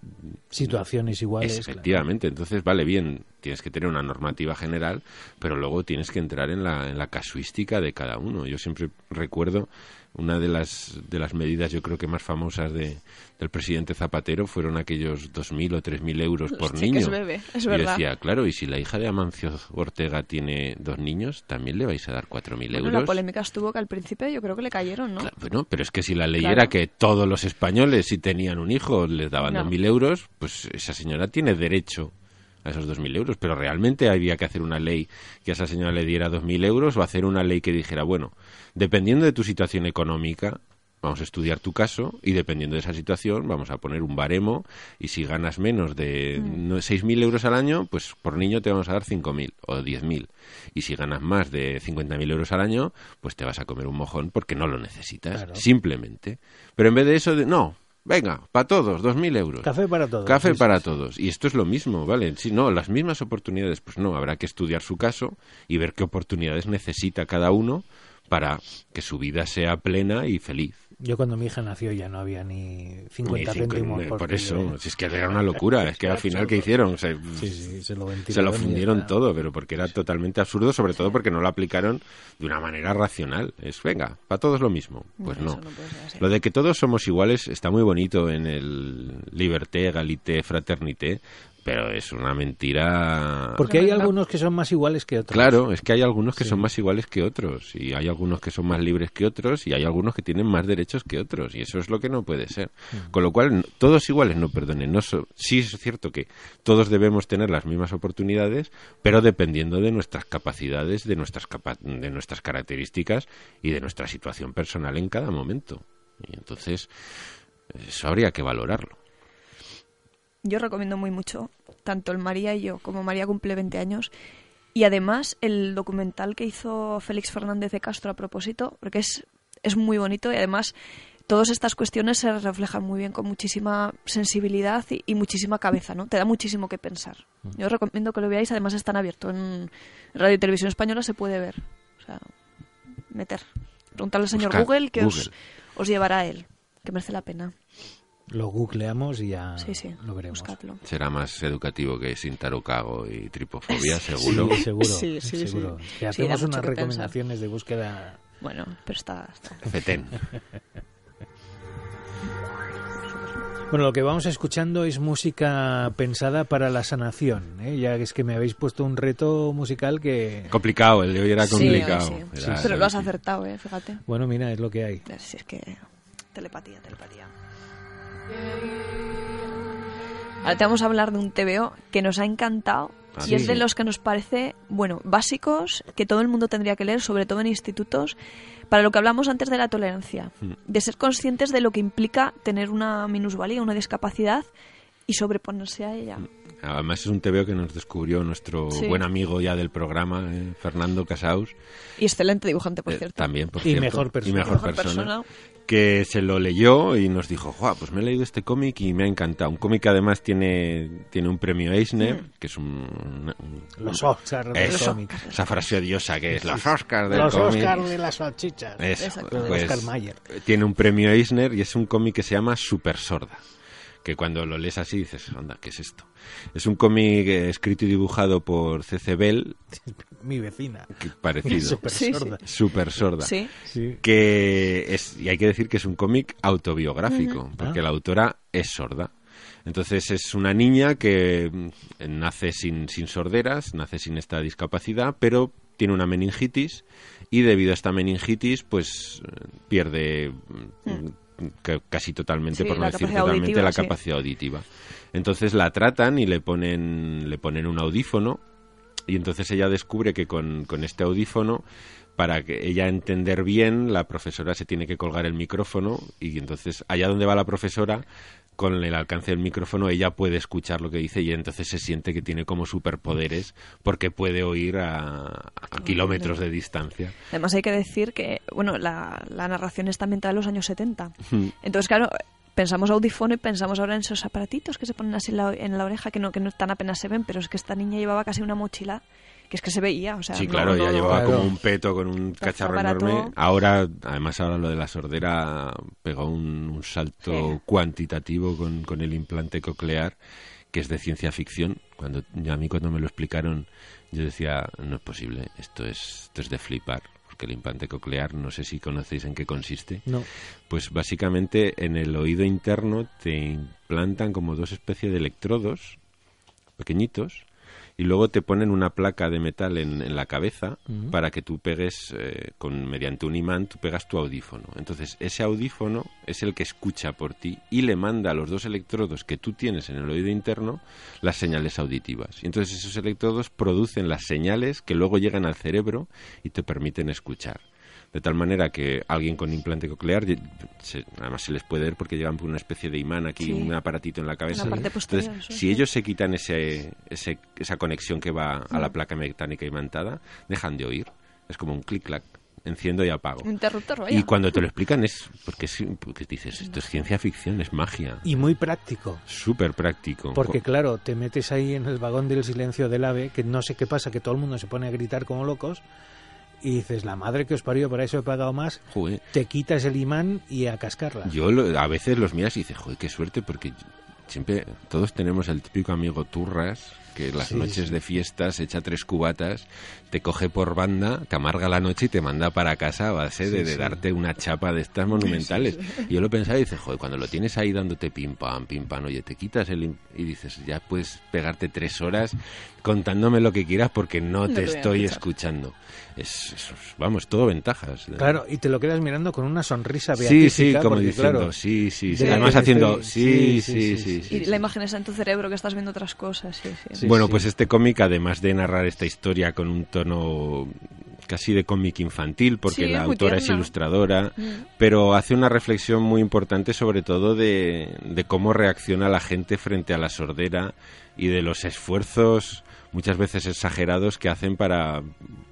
Situaciones iguales. claro. efectivamente, entonces vale bien, tienes que tener una normativa general, pero luego tienes que entrar en la, en la casuística de cada uno. Yo siempre recuerdo una de las, de las medidas, yo creo que más famosas de, del presidente Zapatero fueron aquellos 2.000 o 3.000 euros por niño. bebé, es y yo verdad. decía, claro, y si la hija de Amancio Ortega tiene dos niños, ¿también le vais a dar 4.000 Bueno, euros? la polémica estuvo que al principio yo creo que le cayeron, ¿no? Claro, bueno, pero es que si la ley Claro. era que todos los españoles, si tenían un hijo, les daban No. 2.000 euros, pues esa señora tiene derecho a esos 2.000 euros. Pero realmente había que hacer una ley que a esa señora le diera 2.000 euros o hacer una ley que dijera, bueno, dependiendo de tu situación económica, vamos a estudiar tu caso y dependiendo de esa situación vamos a poner un baremo y si ganas menos de Mm. no- 6.000 euros al año, pues por niño te vamos a dar 5.000 o 10.000. Y si ganas más de 50.000 euros al año, pues te vas a comer un mojón porque no lo necesitas, Claro. simplemente. Pero en vez de eso, de, no, venga, para todos, 2.000 euros. Café para todos. Café sí, para sí. todos. Y esto es lo mismo, ¿vale? Sí, no, las mismas oportunidades, pues no, habrá que estudiar su caso y ver qué oportunidades necesita cada uno para que su vida sea plena y feliz. Yo cuando mi hija nació ya no había ni 50 Ni cinco- céntimos. por por eso, si es que era una locura, es que al final, ¿qué hicieron? Se, Sí, sí, se lo se lo fundieron todo, pero porque era totalmente absurdo, sobre todo porque no lo aplicaron de una manera racional. Es, venga, para todos lo mismo. Pues no. ser. Lo de que todos somos iguales está muy bonito en el liberté, egalité, fraternité, pero es una mentira. Porque hay algunos que son más iguales que otros. Claro, es que hay algunos que Sí. son más iguales que otros, y hay algunos que son más libres que otros, y hay algunos que tienen más derechos que otros, y eso es lo que no puede ser. Con lo cual, todos iguales, no perdonen. No so- sí es cierto que todos debemos tener las mismas oportunidades, pero dependiendo de nuestras capacidades, de nuestras, capa- de nuestras características y de nuestra situación personal en cada momento. Y entonces, eso habría que valorarlo. Yo recomiendo muy mucho, tanto el María y yo, como María cumple 20 años. Y además el documental que hizo Félix Fernández de Castro a propósito, porque es, es muy bonito y además todas estas cuestiones se reflejan muy bien con muchísima sensibilidad y, y muchísima cabeza, ¿no? Te da muchísimo que pensar. Yo os recomiendo que lo veáis, además están abierto en Radio y Televisión Española, se puede ver. O sea, meter. Preguntarle al señor Buscar, Google que Os, os llevará a él, que merece la pena. Lo googleamos y ya Sí, sí, lo veremos. buscadlo. Será más educativo que sin tarucago y tripofobia, seguro. Sí, seguro. Sí, sí, seguro. sí. Que Sí, hacemos unas que pensar. recomendaciones de búsqueda. Bueno, pero está, está. Fetén. Bueno, lo que vamos escuchando es música pensada para la sanación. ¿eh? Ya es que me habéis puesto un reto musical que. Complicado, el de hoy era Sí, complicado. sí. Era- Pero lo has acertado, ¿eh? Fíjate. Bueno, mira, es lo que hay. Si es que... Telepatía, telepatía. Ahora te vamos a hablar de un TVO que nos ha encantado Ah, y es sí. de los que nos parece, bueno, básicos, que todo el mundo tendría que leer, sobre todo en institutos, para lo que hablamos antes de la tolerancia, Hmm. de ser conscientes de lo que implica tener una minusvalía, una discapacidad y sobreponerse a ella. Además es un TVO que nos descubrió nuestro Sí. buen amigo ya del programa, eh, Fernando Casaus. Y excelente dibujante, por eh, cierto. también, por Y cierto. mejor persona. Y mejor, Mejor persona, persona. Que se lo leyó y nos dijo, "Juá, pues me he leído este cómic y me ha encantado. Un cómic que además tiene, tiene un premio Eisner, que es un... un- Los Oscars del Eso, cómic. esa frase odiosa que es los Oscars del Los cómic. Oscars de las salchichas. Eso, Exacto. pues, Oscar Mayer. tiene un premio Eisner y es un cómic que se llama Super Sorda. Que cuando lo lees así dices, anda, ¿qué es esto? Es un cómic eh, escrito y dibujado por C.C. Bell, Mi vecina. que parecido. Súper Sí, sí. sorda. Super Sorda. Sí. Sí. Que es, y hay que decir que es un cómic autobiográfico, porque Ah. la autora es sorda. Entonces es una niña que mm, nace sin, sin sorderas, nace sin esta discapacidad, pero tiene una meningitis y debido a esta meningitis pues eh, pierde mm, ca- casi totalmente, Sí, por no decir totalmente, auditiva, la sí. capacidad auditiva. Entonces la tratan y le ponen, le ponen un audífono y entonces ella descubre que con, con este audífono, para que ella entender bien, la profesora se tiene que colgar el micrófono y entonces allá donde va la profesora, con el alcance del micrófono, ella puede escuchar lo que dice y entonces se siente que tiene como superpoderes porque puede oír a, a kilómetros de distancia. Además hay que decir que, bueno, la, la narración está ambientada en los años 70. Hmm. Entonces, claro, pensamos audífono y pensamos ahora en esos aparatitos que se ponen así en la, en la oreja, que no, que no tan apenas se ven, pero es que esta niña llevaba casi una mochila que es que se veía, o sea... Sí, claro, no- ya no- llevaba Claro. como un peto con un cacharro enorme. Ahora, además ahora lo de la sordera pegó un, un salto Sí. cuantitativo con, con el implante coclear, que es de ciencia ficción. Cuando a mí cuando me lo explicaron, yo decía, no es posible, esto es, esto es de flipar. Porque el implante coclear, no sé si conocéis en qué consiste. No. Pues básicamente en el oído interno te implantan como dos especies de electrodos pequeñitos y luego te ponen una placa de metal en, en la cabeza para que tú pegues eh, con mediante un imán tú pegas tu audífono. Entonces ese audífono es el que escucha por ti y le manda a los dos electrodos que tú tienes en el oído interno las señales auditivas. Y entonces esos electrodos producen las señales que luego llegan al cerebro y te permiten escuchar de tal manera que alguien con implante coclear, se- además se les puede ver porque llevan por una especie de imán aquí, Sí. un aparatito en la cabeza. En la parte posterior, Entonces, si sí. ellos se quitan ese, ese- esa conexión que va a Mm. la placa mecánica imantada, dejan de oír. Es como un clic-clac, enciendo y apago. Un interruptor, vaya. Y cuando te lo explican es porque, es- porque dices, esto es ciencia ficción, es magia. Y muy práctico. Súper práctico. Porque claro, te metes ahí en el vagón del silencio del ave, que no sé qué pasa, que todo el mundo se pone a gritar como locos, y dices, la madre que os parió, por eso he pagado más, Joder, te quitas el imán y a cascarla. Yo lo- a veces los miras y dices, joder, qué suerte, porque siempre todos tenemos el típico amigo turras que las Sí, noches sí. de fiesta se echa tres cubatas, te coge por banda, te amarga la noche y te manda para casa a base de, Sí, de sí. darte una chapa de estas monumentales. Y yo lo pensaba y dices, joder, cuando lo tienes ahí dándote pim pam, pim pam, oye, te quitas el... y dices, ya puedes pegarte tres horas contándome lo que quieras porque no, No te estoy escuchando. Es, es- vamos, todo ventajas. Claro, y te lo quedas mirando con una sonrisa Sí, beatífica. sí, como porque, diciendo, claro, sí, sí, sí. de Además haciendo, estoy- sí, sí, sí, sí, sí, sí, sí, y sí. la imagen está en tu cerebro que estás viendo otras cosas, sí, sí. Sí. Bueno, pues este cómic, además de narrar esta historia con un tono casi de cómic infantil, porque Sí, la autora es ilustradora, Mm. pero hace una reflexión muy importante sobre todo de, de cómo reacciona la gente frente a la sordera y de los esfuerzos muchas veces exagerados que hacen para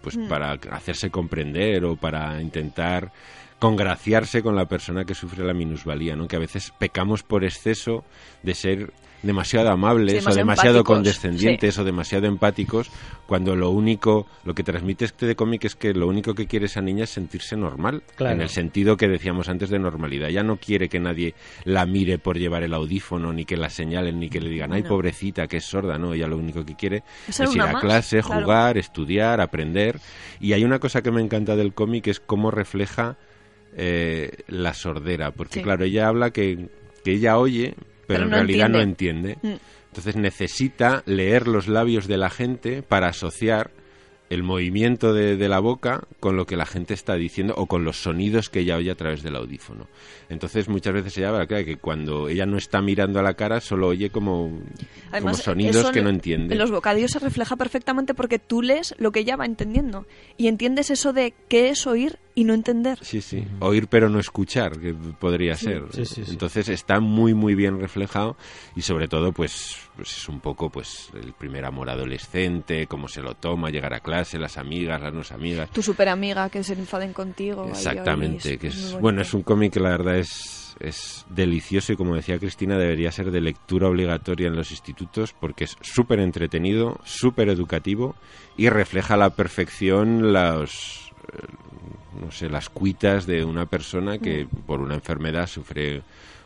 pues Mm. para hacerse comprender o para intentar congraciarse con la persona que sufre la minusvalía, ¿no? Que a veces pecamos por exceso de ser demasiado amables Sí, o demasiado empáticos, condescendientes o demasiado empáticos cuando lo único, lo que transmite este cómic es que lo único que quiere esa niña es sentirse normal, Claro. en el sentido que decíamos antes de normalidad. Ya no quiere que nadie la mire por llevar el audífono, ni que la señalen, ni que le digan, ay, No. pobrecita, que es sorda, ¿no? Ella lo único que quiere Es ir a más, clase, claro. jugar, estudiar, aprender. Y hay una cosa que me encanta del cómic, es cómo refleja eh, la sordera, porque Sí. claro, ella habla que, que ella oye, pero, Pero en no realidad no entiende. entiende. Mm. Entonces necesita leer los labios de la gente para asociar el movimiento de, de la boca con lo que la gente está diciendo o con los sonidos que ella oye a través del audífono. Entonces muchas veces ella habla claro, que cuando ella no está mirando a la cara solo oye como, como sonidos que no entiende. En los bocadillos se refleja perfectamente porque tú lees lo que ella va entendiendo. Y entiendes eso de qué es oír y no entender. Sí, sí. Oír pero no escuchar, que podría ser. Sí, sí, sí. Entonces está muy, muy bien reflejado y sobre todo, pues, pues es un poco, pues, el primer amor adolescente, cómo se lo toma, llegar a clase, las amigas, las no amigas. Tu super amiga que se enfaden contigo. Exactamente, que es, bueno, es un cómic que la verdad es, es delicioso y como decía Cristina, debería ser de lectura obligatoria en los institutos porque es súper entretenido, súper educativo y refleja a la perfección los, eh, no sé, las cuitas de una persona que Mm. por una enfermedad sufre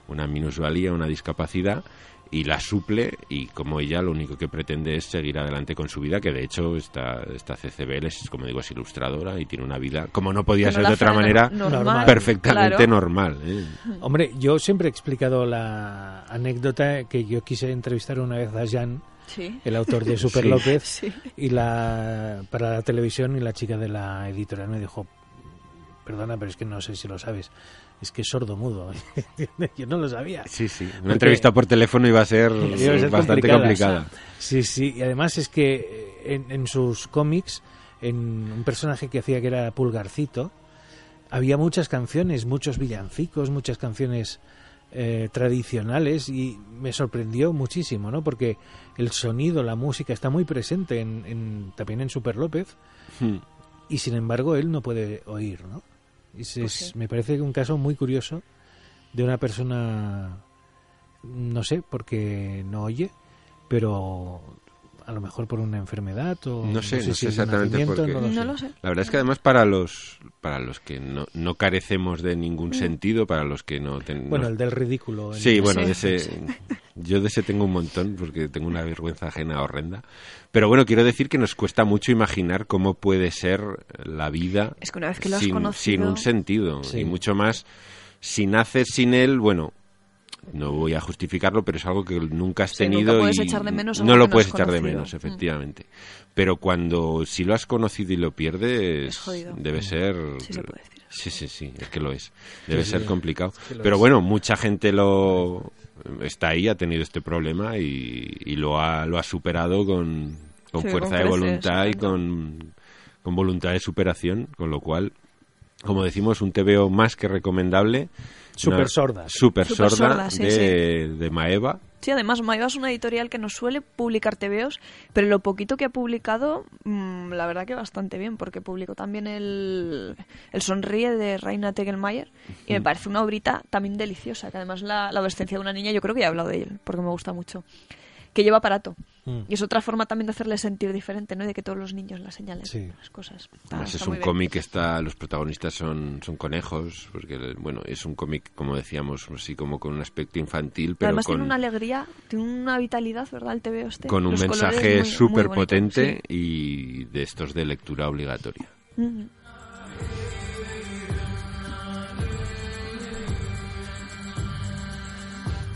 una minusvalía, una discapacidad y la suple y como ella lo único que pretende es seguir adelante con su vida que de hecho esta, esta CCBL es como digo es ilustradora y tiene una vida como no podía no ser de otra manera normal, perfectamente claro. normal ¿eh? Hombre, yo siempre he explicado la anécdota que yo quise entrevistar una vez a Jan, Sí. el autor de Super Sí. López, Sí. y la para la televisión y la chica de la editorial me dijo, perdona, pero es que no sé si lo sabes, es que es sordo mudo. yo no lo sabía. sí sí una Porque- entrevista por teléfono iba a ser, Iba a ser bastante complicada. complicada Sí, sí, y además es que eh, en, en sus cómics, en un personaje que hacía que era Pulgarcito, había muchas canciones, muchos villancicos, muchas canciones eh, tradicionales y me sorprendió muchísimo, ¿no? Porque el sonido, la música está muy presente en, en- también en Super López Hmm. y sin embargo él no puede oír, ¿no? Es- Pues es-. Me parece un caso muy curioso de una persona, no sé, porque no oye, pero a lo mejor por una enfermedad o No sé, no sé exactamente por qué. no lo No sé. lo sé. La verdad es que además para los para los que no, no carecemos de ningún sentido, para los que no ten- Bueno, no- el del ridículo. Sí, el- bueno, Sí. de ese, yo de ese tengo un montón porque tengo una vergüenza ajena horrenda. Pero bueno, quiero decir que nos cuesta mucho imaginar cómo puede ser la vida Es que una vez que lo has sin, conocido- sin un sentido Sí. y mucho más si naces sin él, bueno, no voy a justificarlo, pero es algo que nunca has Sí, nunca tenido puedes y echar de menos no lo puedes echar de menos, Mm. efectivamente. Pero cuando si lo has conocido y lo pierdes, debe ser Sí se puede decir. Sí, sí, sí, es que lo es. Debe Sí, ser sí, complicado. que Pero es. bueno, mucha gente lo está ahí, ha tenido este problema y, y lo, ha, lo ha superado con, con Sí, fuerza con de voluntad y con, con voluntad de superación, con lo cual, como decimos, un TVO más que recomendable. Súper sordas. Súper sorda sorda, sí, de, de Maeva. Sí, además Maiva es una editorial que no suele publicar TVOs, pero lo poquito que ha publicado, mm, la verdad que bastante bien, porque publicó también el, el Sonríe de Reina Tegelmayer y me parece una obrita también deliciosa, que además la, la adolescencia de una niña, yo creo que ya he hablado de él, porque me gusta mucho. Que lleva aparato. Mm. Y es otra forma también de hacerle sentir diferente, ¿no? Y de que todos los niños la señalen Sí. las cosas. Está- Además, está es un cómic que está, los protagonistas son, son conejos, porque, bueno, es un cómic, como decíamos, así como con un aspecto infantil, pero Además con, tiene una alegría, tiene una vitalidad, ¿verdad? El TVO este. con un Los mensaje súper potente y de estos de lectura obligatoria. sí.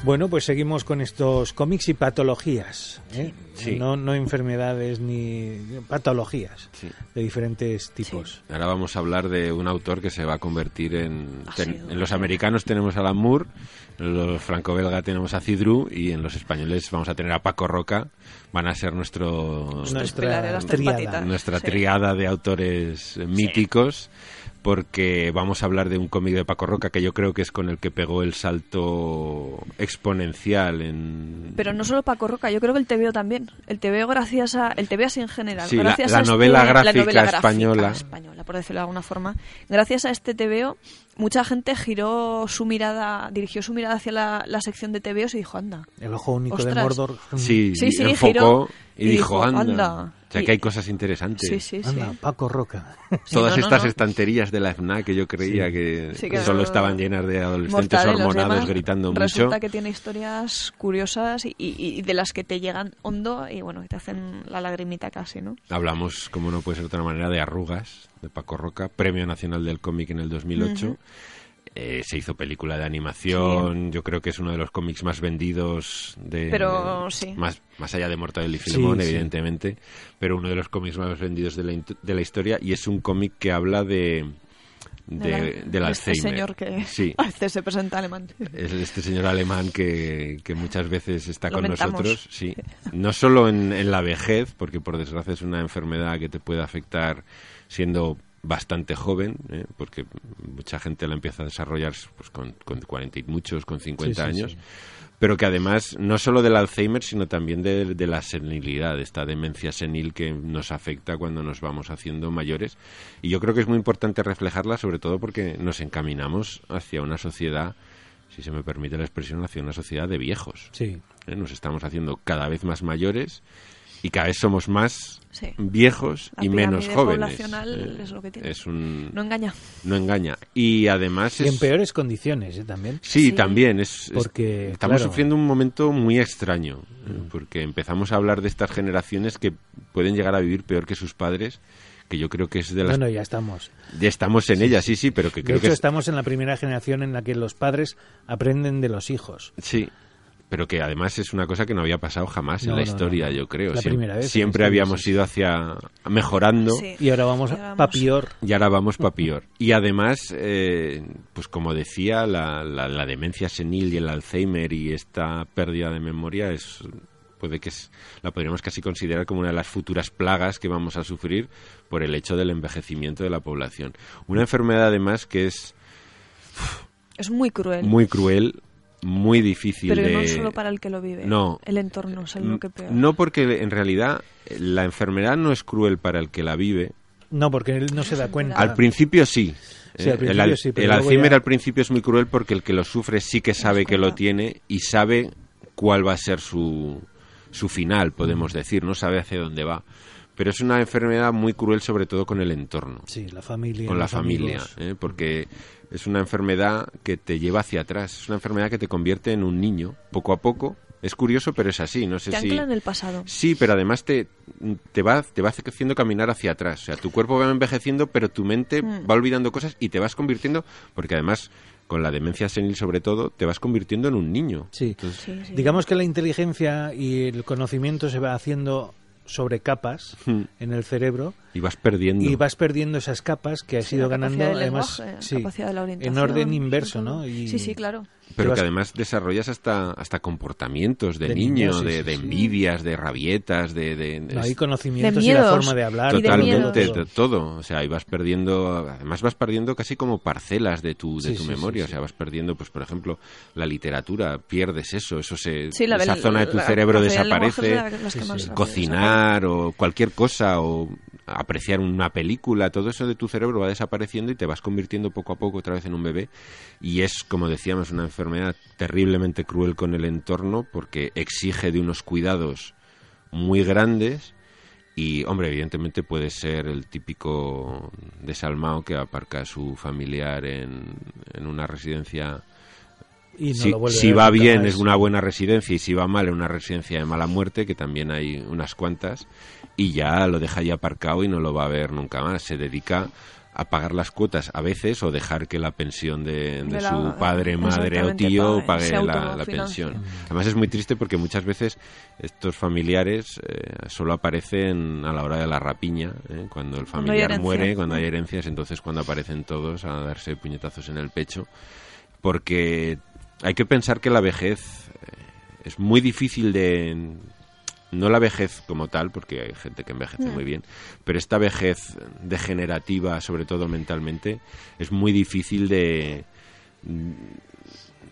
Bueno, pues seguimos con estos cómics y patologías. ¿eh? Sí. No, no enfermedades ni patologías Sí. de diferentes tipos. Ahora vamos a hablar de un autor que se va a convertir en... Ten- sido, en los americanos tenemos a Alan Moore, en los franco-belga tenemos a Cidru y en los españoles vamos a tener a Paco Roca. Van a ser nuestro, triada. patitas. nuestra Sí. triada de autores míticos porque vamos a hablar de un cómic de Paco Roca que yo creo que es con el que pegó el salto exponencial en... Pero no solo Paco Roca, yo creo que el TVO también. El TVO gracias a... El TVO así en general. Sí, la- gracias la a este- novela la gráfica novela gráfica española. española, por decirlo de alguna forma. Gracias a este TVO, mucha gente giró su mirada, dirigió su mirada hacia la, la sección de TVOs y dijo, anda. El ojo único de Ostras. Mordor. Sí, Sí, sí, enfocó giró y, y dijo, anda. anda. O sea, que hay cosas interesantes. Sí, sí, sí. Anda, Paco Roca. Sí, Todas no, no, estas no. estanterías de la FNAC que yo creía Sí. que, Sí, que solo estaban llenas de adolescentes hormonados gritando Resulta mucho. que tiene historias curiosas y, y- y de las que te llegan hondo y bueno, te hacen la lagrimita casi, ¿no? Hablamos, como no puede ser de otra manera, de Arrugas, de Paco Roca, Premio Nacional del Cómic en el 2008. Ujú. Eh, se hizo película de animación, yo creo que es uno de los cómics más vendidos de... Pero de- sí. Más, más allá de Mortadelo y Filemón, Sí, sí. evidentemente, pero uno de los cómics más vendidos de la, de la historia y es un cómic que habla de... de- la- del de Alzheimer. Este señor que Sí. a veces se presenta alemán. Es este señor alemán que, que muchas veces está Lo con mentamos. nosotros, sí. No solo en, en la vejez, porque por desgracia es una enfermedad que te puede afectar siendo bastante joven, ¿eh? porque mucha gente la empieza a desarrollar pues, con, con 40 y muchos, con 50 Sí, sí, años, sí. pero que además no solo del Alzheimer, sino también de, de la senilidad, esta demencia senil que nos afecta cuando nos vamos haciendo mayores. Y yo creo que es muy importante reflejarla, sobre todo porque nos encaminamos hacia una sociedad, si se me permite la expresión, hacia una sociedad de viejos. Sí. ¿eh? Nos estamos haciendo cada vez más mayores y cada vez somos más Sí. viejos La y menos jóvenes. ¿eh? es lo que tiene. Es un... No engaña. no engaña. Y además Y es... en peores condiciones, ¿eh? También. Sí, Sí. también. Es, es- Porque, estamos claro. sufriendo un momento muy extraño, eh, porque empezamos a hablar de estas generaciones que pueden llegar a vivir peor que sus padres, que yo creo que es de las... Bueno, ya estamos. Ya estamos en ellas, sí, sí, pero que De creo hecho, que es- estamos en la primera generación en la que los padres aprenden de los hijos. Sí, pero que además es una cosa que no había pasado jamás No, en la no, historia, no, no. yo creo. La primera vez Siempre habíamos ido hacia mejorando. Sí. Y ahora vamos a ahora pa' vamos- peor. Y ahora vamos para peor. Y además, eh, pues como decía, la, la- la demencia senil y el Alzheimer y esta pérdida de memoria es puede que es, la podríamos casi considerar como una de las futuras plagas que vamos a sufrir por el hecho del envejecimiento de la población. Una enfermedad además que es Es muy cruel. muy cruel, muy difícil pero de... no solo para el que lo vive. No. El entorno es lo que peor. No porque en realidad la enfermedad no es cruel para el que la vive. No, porque él no se da cuenta. Al principio sí. Sí, al Eh, principio el, al- sí, pero el luego Alzheimer ya- al principio es muy cruel porque el que lo sufre sí que sabe que lo tiene y sabe cuál va a ser su, su final, podemos decir, no sabe hacia dónde va. Pero es una enfermedad muy cruel sobre todo con el entorno, Sí, la familia. con la familia. ¿eh? porque es una enfermedad que te lleva hacia atrás, es una enfermedad que te convierte en un niño, poco a poco. Es curioso, pero es así, no sé Te si... ancla en el pasado. Sí, pero además te, te, va, te va haciendo caminar hacia atrás. O sea, tu cuerpo va envejeciendo, pero tu mente Mm. va olvidando cosas y te vas convirtiendo, porque además, con la demencia senil sobre todo, te vas convirtiendo en un niño. Sí. Entonces, Sí, sí. Digamos que la inteligencia y el conocimiento se va haciendo sobre capas Hmm. en el cerebro y vas perdiendo. y vas perdiendo esas capas que has Sí, ido ganando además lenguaje, sí, capacidad de la en orden inverso. ¿no? Y- Sí, sí, claro. Pero que además desarrollas hasta, hasta comportamientos de, De niño, niño, sí, de, sí, de sí. envidias, de rabietas, de... de- No, hay conocimientos De y la forma de hablar. Totalmente, todo. de todo. O sea, y vas perdiendo, además vas perdiendo casi como parcelas de tu, de Sí, tu sí, memoria. sí, O sea, vas perdiendo, pues por ejemplo, la literatura, pierdes eso, eso se, Sí, la, esa la- zona de tu la cerebro desaparece. Cocinar o cualquier cosa o apreciar una película, todo eso de tu cerebro va desapareciendo y te vas convirtiendo poco a poco otra vez en un bebé. Y es, como decíamos, una enfermedad terriblemente cruel con el entorno porque exige de unos cuidados muy grandes y, hombre, evidentemente puede ser el típico desalmado que aparca a su familiar en, en una residencia. Y no si lo si va bien es una buena residencia y si va mal es una residencia de mala muerte, que también hay unas cuantas, y ya lo deja ahí aparcado y no lo va a ver nunca más. Se dedica a pagar las cuotas a veces o dejar que la pensión de, de De la- su padre, madre o tío pague, la, pensión. Además es muy triste porque muchas veces estos familiares eh, solo aparecen a la hora de la rapiña, ¿eh? cuando el familiar muere, cuando hay herencias, entonces cuando aparecen todos a darse puñetazos en el pecho, porque hay que pensar que la vejez eh, es muy difícil de no la vejez como tal, porque hay gente que envejece muy bien, pero esta vejez degenerativa, sobre todo mentalmente, es muy difícil de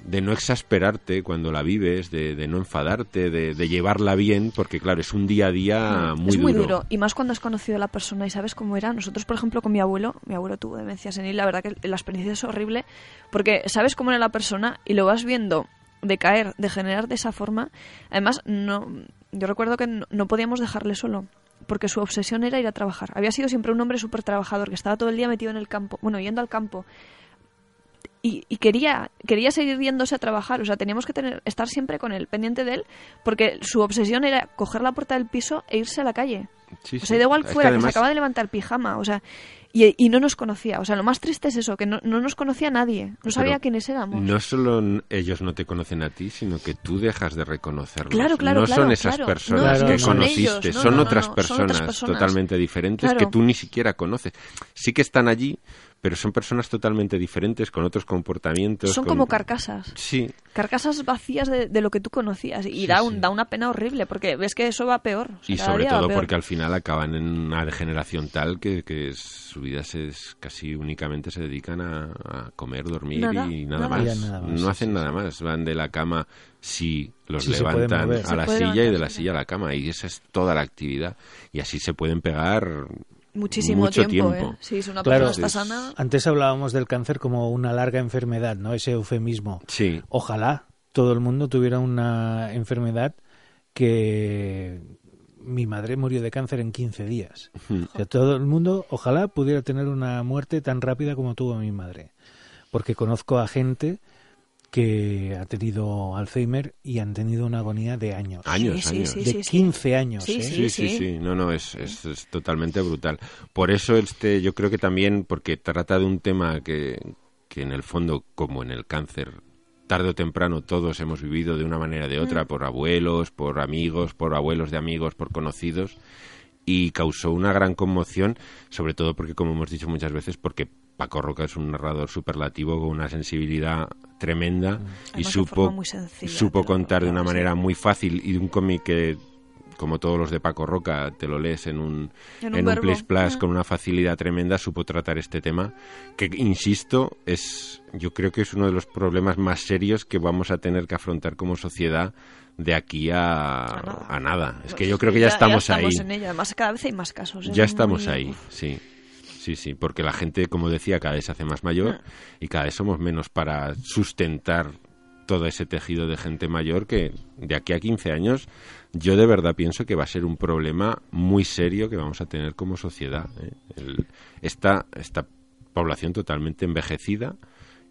de no exasperarte cuando la vives, de, de no enfadarte, de, de llevarla bien, porque claro, es un día a día muy, es muy duro. duro. Y más cuando has conocido a la persona y sabes cómo era. Nosotros, por ejemplo, con mi abuelo, mi abuelo tuvo demencia senil, la verdad que la experiencia es horrible, porque sabes cómo era la persona y lo vas viendo decaer, degenerar de esa forma. Además, no, yo recuerdo que no, no podíamos dejarle solo. Porque su obsesión era ir a trabajar. Había sido siempre un hombre súper trabajador que estaba todo el día metido en el campo, bueno, yendo al campo, y, y quería quería seguir yéndose a trabajar o sea teníamos que tener estar siempre con él pendiente de él porque su obsesión era coger la puerta del piso e irse a la calle Sí, o sí. sea da igual Es que fuera que, se acaba de levantar pijama o sea y, y no nos conocía o sea lo más triste es eso que no, no nos conocía nadie no sabía quiénes éramos No solo ellos no te conocen a ti, sino que tú dejas de reconocerlos. Claro, claro, no claro, son esas personas No, que no son conociste, ellos, son, otras son personas otras personas. totalmente diferentes Claro. que tú ni siquiera conoces. Sí que están allí, pero son personas totalmente diferentes, con otros comportamientos. son con- como carcasas Sí, carcasas vacías de, de lo que tú conocías y Sí, da, un, sí. da una pena horrible porque ves que eso va peor o sea, y sobre todo porque al final acaban en una degeneración tal que, que es- su vida se es, casi únicamente se dedican a, a comer, dormir Nada, y nada, nada. más. Ya nada más, No hacen nada más. Van de la cama si los Sí, levantan a la silla y de la silla a la cama. Y esa es toda la actividad. Y así se pueden pegar muchísimo mucho tiempo, tiempo. ¿eh? sí si una Claro. persona está sana Antes hablábamos del cáncer como una larga enfermedad, ¿no? Ese eufemismo. Sí, Ojalá todo el mundo tuviera una enfermedad que mi madre murió de cáncer en 15 días. O sea, todo el mundo, ojalá pudiera tener una muerte tan rápida como tuvo mi madre. Porque conozco a gente que ha tenido Alzheimer y han tenido una agonía de años. años, Sí, años. sí, de sí, sí. 15 años, Sí, ¿eh? sí. Sí, sí, sí, no, no, es, es, es totalmente brutal. Por eso este, yo creo que también, porque trata de un tema que, que en el fondo, como en el cáncer, tarde o temprano todos hemos vivido de una manera o de otra, por abuelos, por amigos, por abuelos de amigos, por conocidos, y causó una gran conmoción, sobre todo porque, como hemos dicho muchas veces, porque Paco Roca es un narrador superlativo con una sensibilidad tremenda y Además, de supo, sencilla, supo contar de una sí. manera muy fácil y de un cómic que como todos los de Paco Roca, te lo lees en un, En un en un verbo. Plis Plas Ah. con una facilidad tremenda, supo tratar este tema, que, insisto, es yo creo que es uno de los problemas más serios que vamos a tener que afrontar como sociedad de aquí a, A nada. a nada. Es que Pues yo creo que ya, estamos, ahí. en ella. Además, cada vez hay más casos. ¿eh? Ya Es estamos muy- ahí, sí. Sí, sí, porque la gente, como decía, cada vez se hace más mayor Ah. y cada vez somos menos para sustentar todo ese tejido de gente mayor que de aquí a 15 años yo de verdad pienso que va a ser un problema muy serio que vamos a tener como sociedad. ¿eh? El- esta, esta población totalmente envejecida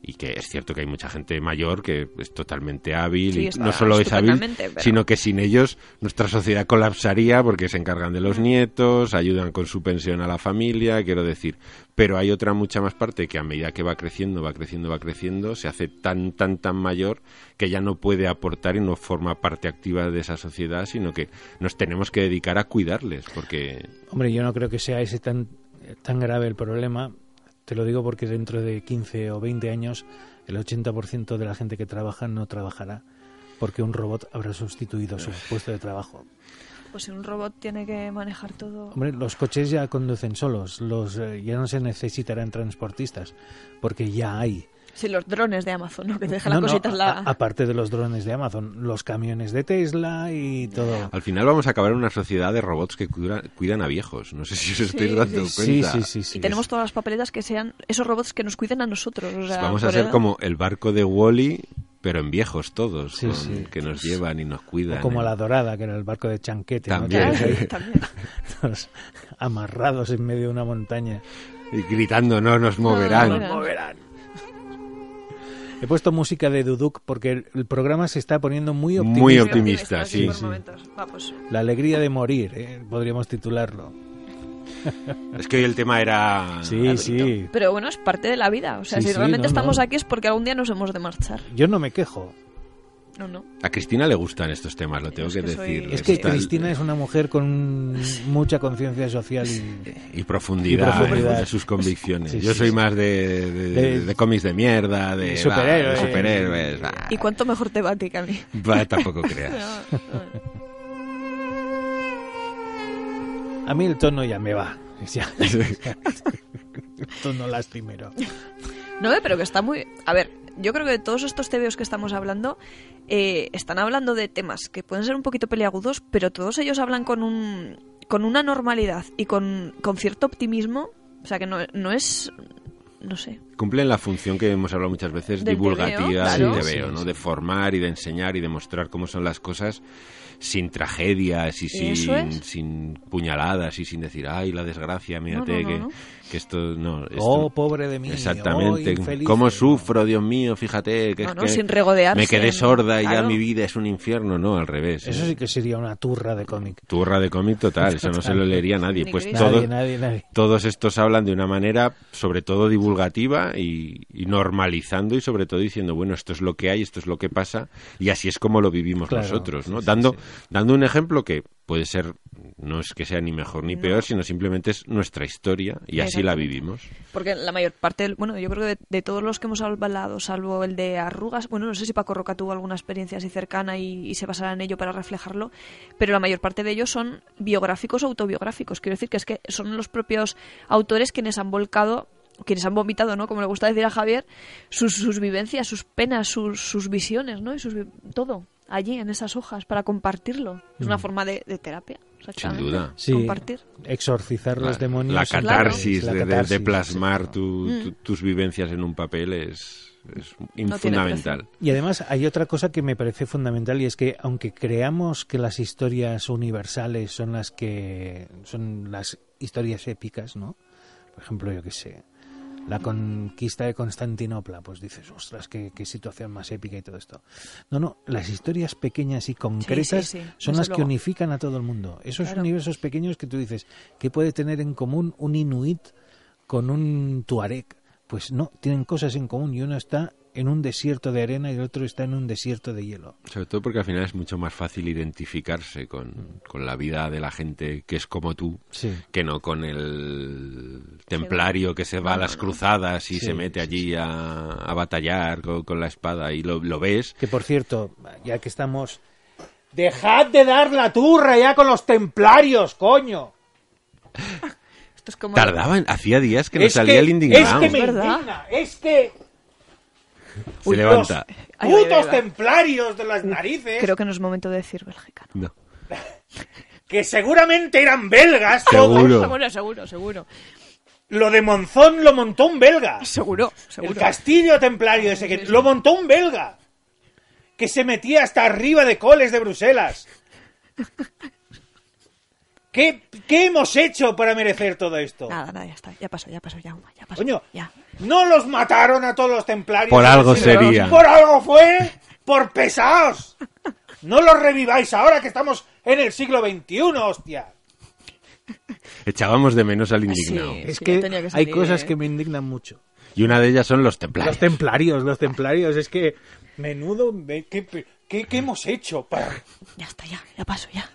y que es cierto que hay mucha gente mayor que es totalmente hábil Sí, y no solo es hábil, pero- sino que sin ellos nuestra sociedad colapsaría porque se encargan de Mm. los nietos, ayudan con su pensión a la familia, quiero decir. Pero hay otra mucha más parte que a medida que va creciendo, va creciendo, va creciendo, se hace tan, tan, tan mayor que ya no puede aportar y no forma parte activa de esa sociedad, sino que nos tenemos que dedicar a cuidarles, porque Hombre, yo no creo que sea ese tan, tan grave el problema. Te lo digo porque dentro de 15 o 20 años el 80% de la gente que trabaja no trabajará porque un robot habrá sustituido su puesto de trabajo. Pues si un robot tiene que manejar todo. Hombre, los coches ya conducen solos, los eh, ya no se necesitarán transportistas porque ya hay. Sí, los drones de Amazon, ¿no? Que te dejan No, las no, cositas a- la... a- aparte de los drones de Amazon, los camiones de Tesla y todo. Al final vamos a acabar en una sociedad de robots que cuida- cuidan a viejos. No sé si os estáis Sí, dando Sí, cuenta. sí, sí, sí. y tenemos todas las papeletas que sean esos robots que nos cuiden a nosotros. o sea, Vamos a ser como el barco de Wally, pero en viejos todos, Sí, con- sí. que nos llevan y nos O cuidan. como ¿eh? la dorada, que era el barco de chanquete. ¿no? También. Ahí, También. todos amarrados en medio de una montaña. Y gritando, no nos moverán. No, no. moverán. He puesto música de Duduk porque el, el programa se está poniendo muy optimista. Muy optimista, sí. Sí. Va, pues, La alegría de morir, ¿eh? podríamos titularlo. Es que hoy el tema era... Sí, sí. Pero bueno, es parte de la vida. O sea, Sí, si sí, realmente no, estamos no. aquí es porque algún día nos hemos de marchar. Yo no me quejo. No, no. A Cristina le gustan estos temas, lo tengo Es que, que soy- decir. Es que Está- Cristina es una mujer con mucha conciencia social y... Y profundidad, Y profundidad. en sus convicciones. Sí, Yo soy sí. más de, de, De- de cómics de mierda, de, superhéroes. ¿Y cuánto mejor te va a ti que a mí? Va, tampoco creas. No, no. A mí el tono ya me va. Ya. el tono lastimero. No, eh, pero que está muy... A ver, yo creo que de todos estos tebeos que estamos hablando, eh, están hablando de temas que pueden ser un poquito peliagudos, pero todos ellos hablan con un con una normalidad y con, con cierto optimismo. O sea, que no, no es... No sé. Cumplen la función que hemos hablado muchas veces, Del divulgativa tebeo, del claro. tebeo, ¿no? De formar y de enseñar y de mostrar cómo son las cosas sin tragedias y sin, sin puñaladas y sin decir, ay, la desgracia, mírate No, no, no, que, no. Que esto no... esto- Oh, pobre de mí. Exactamente. oh, infeliz. ¿Cómo sufro, Dios mío? Fíjate que, No, es no, que sin regodearse me quedé sorda y ya mi vida es un infierno. No, al revés. Eso ¿eh? sí que sería una turra de cómic. Turra de cómic total, eso no se lo leería nadie. Pues Cristo. todo, Nadie, nadie, nadie. todos estos hablan de una manera, sobre todo divulgativa y, y normalizando y sobre todo diciendo, bueno, esto es lo que hay, esto es lo que pasa y así es como lo vivimos Claro, nosotros, ¿no? sí, dando, sí. dando un ejemplo que puede ser, no es que sea ni mejor ni No. peor, sino simplemente es nuestra historia y así la vivimos. Porque la mayor parte, bueno, yo creo que de, de todos los que hemos hablado, salvo el de arrugas, bueno, no sé si Paco Roca tuvo alguna experiencia así cercana y, y se basará en ello para reflejarlo, pero la mayor parte de ellos son biográficos o autobiográficos. Quiero decir que es que son los propios autores quienes han volcado quienes han vomitado, ¿no? Como le gusta decir a Javier, sus, sus vivencias, sus penas, sus, sus visiones, ¿no? Y sus, todo allí en esas hojas para compartirlo. Es una forma de, de terapia, exactamente. duda. Sí, Compartir. exorcizar los demonios. la Claro. catarsis, La de- de, de catarsis, plasmar tu- tu- tus vivencias en un papel es, fundamental. Y además hay otra cosa que me parece fundamental y es que aunque creamos que las historias universales son las que son las historias épicas, ¿no? Por ejemplo, yo qué sé, la conquista de Constantinopla, pues dices, ostras, qué, qué situación más épica y todo esto. No, no, las historias pequeñas y concretas sí, sí, son las que unifican a todo el mundo. Esos Claro. universos pequeños que tú dices, ¿qué puede tener en común un inuit con un tuareg? Pues no, tienen cosas en común y uno está en un desierto de arena y el otro está en un desierto de hielo. Sobre todo porque al final es mucho más fácil identificarse con, con la vida de la gente que es como tú Sí. que no con el templario que se va a las cruzadas y Sí, se mete sí, allí a, a batallar con, con la espada y lo, lo ves. Que por cierto, ya que estamos... ¡Dejad de dar la turra ya con los templarios, coño! Esto es como... Tardaban, hacía días que no es salía que, el indignado. Es que me Es verdad. indigna, es que... Se Uy, levanta. Los Ay, ay, putos ay, ay. templarios de las narices, Creo que no es momento de decir Bélgica. ¿no? No. que seguramente eran belgas todos. Seguro. Seguro, seguro, seguro. Lo de Monzón lo montó un belga. Seguro, seguro. El castillo templario ese que lo montó un belga. Que se metía hasta arriba de coles de Bruselas. ¿Qué, qué hemos hecho para merecer todo esto? Nada, nada, ya está. Ya pasó, ya pasó, ya pasó. Coño, Ya. No los mataron a todos los templarios. Por algo sería. Por algo fue. Por pesados. No los reviváis ahora que estamos en el siglo XXI, hostia. Echábamos de menos al indignado. Sí. Es ya que, hay cosas ¿eh? que me indignan mucho. Y una de ellas son los templarios. Los templarios, los templarios, es que menudo, ¿qué, qué, qué hemos hecho para...? Ya está, ya, ya pasó, ya.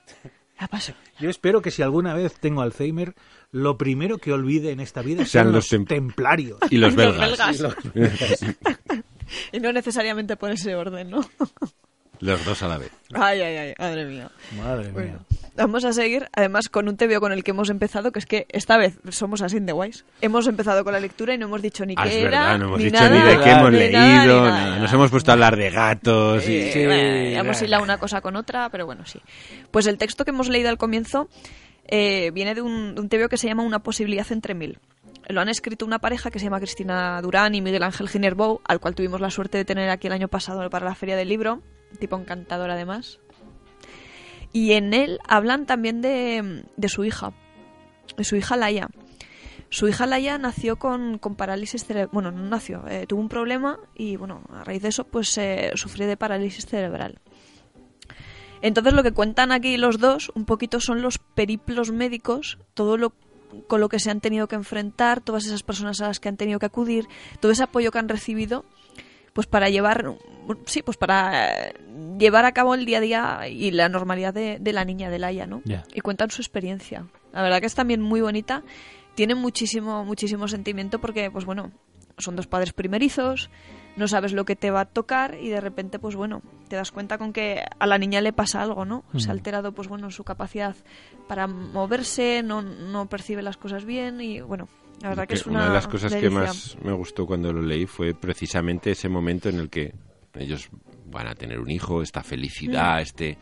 Ya pasó. Yo espero que si alguna vez tengo Alzheimer, lo primero que olvide en esta vida Sean los los tem- templarios. Y los Los belgas. Y no necesariamente por ese orden, ¿no? Los dos a la vez. Ay, ay, ay, madre mía. Madre Bueno. mía. Vamos a seguir, además, con un TVO con el que hemos empezado, que es que esta vez somos así de guays. Hemos empezado con la lectura y no hemos dicho ni Ah, qué es era, verdad, no hemos ni dicho nada, ni de qué hemos ni leído, nada, ni nada. nada. nos hemos puesto a hablar de gatos y... Eh, bueno, hemos hilado una cosa con otra, pero bueno, sí. Pues el texto que hemos leído al comienzo eh, viene de un, de TVO que se llama Una posibilidad entre mil. Lo han escrito una pareja que se llama Cristina Durán y Miguel Ángel Ginerbou, al cual tuvimos la suerte de tener aquí el año pasado para la Feria del Libro, tipo encantador además. Y en él hablan también de, su hija, de su hija Laia. Su hija Laia nació con, con parálisis cerebral. Bueno, no nació, eh, tuvo un problema y, bueno, a raíz de eso, pues eh, sufrió de parálisis cerebral. Entonces, lo que cuentan aquí los dos un poquito son los periplos médicos, todo lo con lo que se han tenido que enfrentar, todas esas personas a las que han tenido que acudir, todo ese apoyo que han recibido, pues para llevar, sí, pues para eh, llevar a cabo el día a día y la normalidad de, de la niña de Laia, ¿no? Y cuentan su experiencia. La verdad que es también muy bonita, tiene muchísimo, muchísimo sentimiento porque, pues bueno, son dos padres primerizos, no sabes lo que te va a tocar y de repente, pues bueno, te das cuenta con que a la niña le pasa algo, ¿no? Se ha alterado, pues bueno, su capacidad para moverse, no, no percibe las cosas bien y bueno, la verdad que es una, de las cosas que más me gustó cuando lo leí fue precisamente ese momento en el que ellos van a tener un hijo, esta felicidad, este,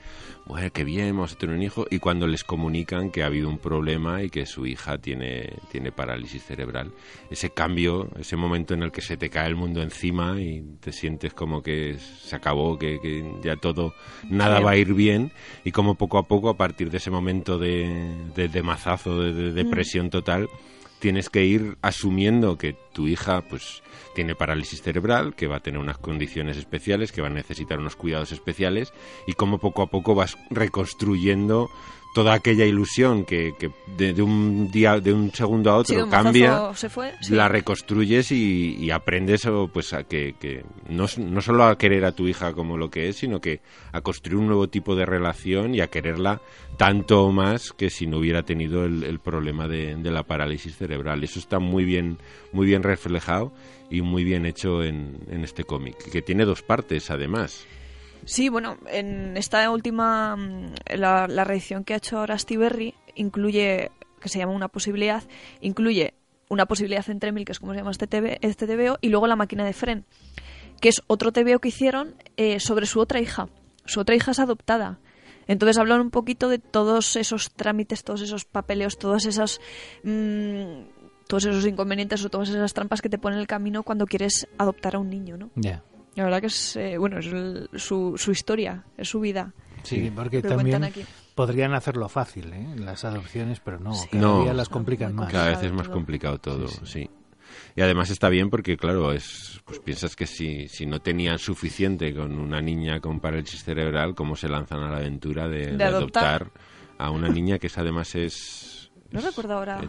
bueno, qué bien, vamos a tener un hijo, y cuando les comunican que ha habido un problema y que su hija tiene, tiene parálisis cerebral, ese cambio, ese momento en el que se te cae el mundo encima y te sientes como que se acabó, que, que ya todo, nada va a ir bien, y como poco a poco, a partir de ese momento de, de, de mazazo, de, de depresión total, tienes que ir asumiendo que tu hija pues tiene parálisis cerebral, que va a tener unas condiciones especiales, que va a necesitar unos cuidados especiales y cómo poco a poco vas reconstruyendo toda aquella ilusión que, que de, de un día de un segundo a otro Sí, cambia se fue, sí. la reconstruyes y, y aprendes pues a que, que no, no solo a querer a tu hija como lo que es, sino que a construir un nuevo tipo de relación y a quererla tanto o más que si no hubiera tenido el, el problema de, de la parálisis cerebral. Eso está muy bien, muy bien reflejado y muy bien hecho en, en este cómic, que tiene dos partes además. Sí, bueno, en esta última, mm, la, la reedición que ha hecho ahora Steve Berry incluye, que se llama Una posibilidad, incluye una posibilidad entre mil, que es como se llama este, TV, este TVO, y luego La máquina de Fren, que es otro TVO que hicieron eh, sobre su otra hija. Su otra hija es adoptada. Entonces hablan un poquito de todos esos trámites, todos esos papeleos, todas esas... mm, todos esos inconvenientes o todas esas trampas que te pone en el camino cuando quieres adoptar a un niño, ¿no? Ya. La verdad que es, eh, bueno, es el- su, su historia, es su vida. Sí, porque también aquí. podrían hacerlo fácil, ¿eh? Las adopciones, pero no, Sí. cada No. día las complican más. Cada vez complicado es más todo. complicado todo, Sí, sí. Y además está bien porque, claro, es pues piensas que si, si no tenían suficiente con una niña con parálisis cerebral, ¿cómo se lanzan a la aventura de, De de adoptar. adoptar a una niña que es, además es... No recuerdo ahora.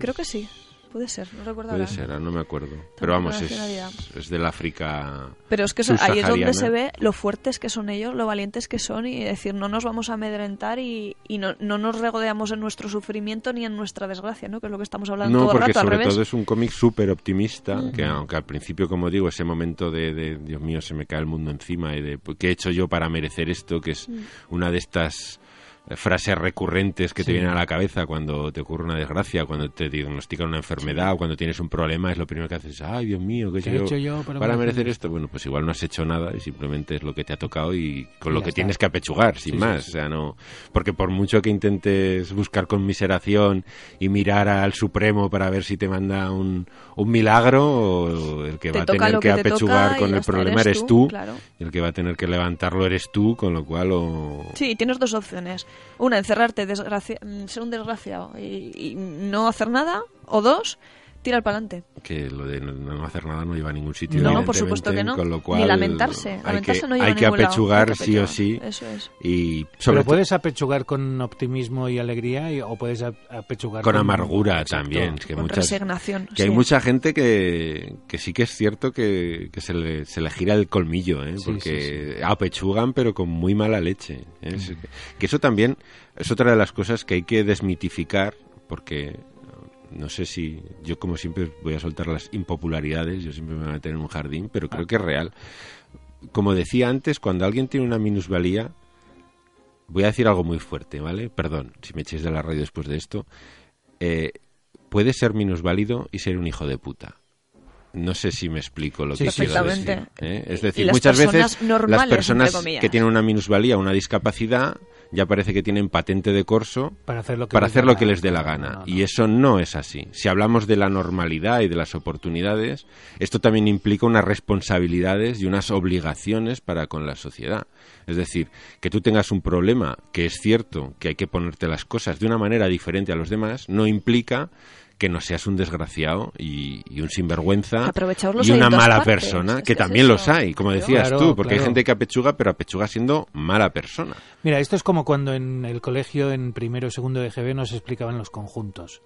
Creo que sí, puede ser, no recuerdo Puede ahora. ser, no me acuerdo. Pero vamos, es, es del África... Pero es que ahí es donde se ve lo fuertes que son ellos, lo valientes que son y decir, no nos vamos a amedrentar y, y no, no nos regodeamos en nuestro sufrimiento ni en nuestra desgracia, ¿no? Que es lo que estamos hablando No, todo el porque al sobre revés. todo es un cómic súper optimista, que aunque al principio, como digo, ese momento de, de, Dios mío, se me cae el mundo encima y de pues, ¿qué he hecho yo para merecer esto? Que es una de estas frases recurrentes que te vienen a la cabeza cuando te ocurre una desgracia, cuando te diagnostican una enfermedad o cuando tienes un problema, es lo primero que haces, ay, Dios mío, ¿qué ¿Qué he hecho yo para para merecer esto? Bueno, pues igual no has hecho nada y simplemente es lo que te ha tocado y con Y lo que está. tienes que apechugar, sin Sí, más. sí. O sea, no, porque por mucho que intentes buscar conmiseración y mirar al Supremo para ver si te manda un, un milagro, o el que Te va a tener que apechugar con el problema eres eres tú, claro. el que va a tener que levantarlo eres tú, con lo cual o... Sí, tienes dos opciones. Una, encerrarte, mm, ser un desgraciado y, y no hacer nada. O dos, tirar para adelante. que lo de no, no hacer nada no lleva a ningún sitio. No, por supuesto que no. Con lo cual Ni lamentarse. hay Lamentarse que, no lleva hay a que apechugar Hay que sí o sí. Eso es. Y sobre Pero puedes apechugar con optimismo y alegría y- o puedes ap- apechugar con amargura Exacto. también. Es que Con muchas, resignación. que hay sí. mucha gente que, que sí que es cierto que, que se, le, se le gira el colmillo, ¿eh? Sí, porque apechugan pero con muy mala leche. ¿eh? Mm. Es- Que eso también es otra de las cosas que hay que desmitificar porque no sé si yo como siempre voy a soltar las impopularidades, yo siempre me voy a meter en un jardín, pero creo que es real. Como decía antes, cuando alguien tiene una minusvalía, voy a decir algo muy fuerte, ¿vale? Perdón, si me echéis de la radio después de esto. Eh, puede ser minusválido y ser un hijo de puta. No sé si me explico lo Sí, que sí, quiero decir. ¿eh? Es decir, muchas veces normales, las personas que tienen una minusvalía, una discapacidad, ya parece que tienen patente de corso Para hacer lo que, para les hacer lo que les dé la gana. No, no. Y eso no es así. Si hablamos de la normalidad y de las oportunidades, esto también implica unas responsabilidades y unas obligaciones para con la sociedad. Es decir, que tú tengas un problema, que es cierto que hay que ponerte las cosas de una manera diferente a los demás, no implica que no seas un desgraciado y, y un sinvergüenza y una mala partes. persona, Es que que es también eso. los hay, como decías Claro, tú, porque hay gente que apechuga, pero apechuga siendo mala persona. Mira, esto es como cuando en el colegio, en primero y segundo de GB, nos explicaban los conjuntos.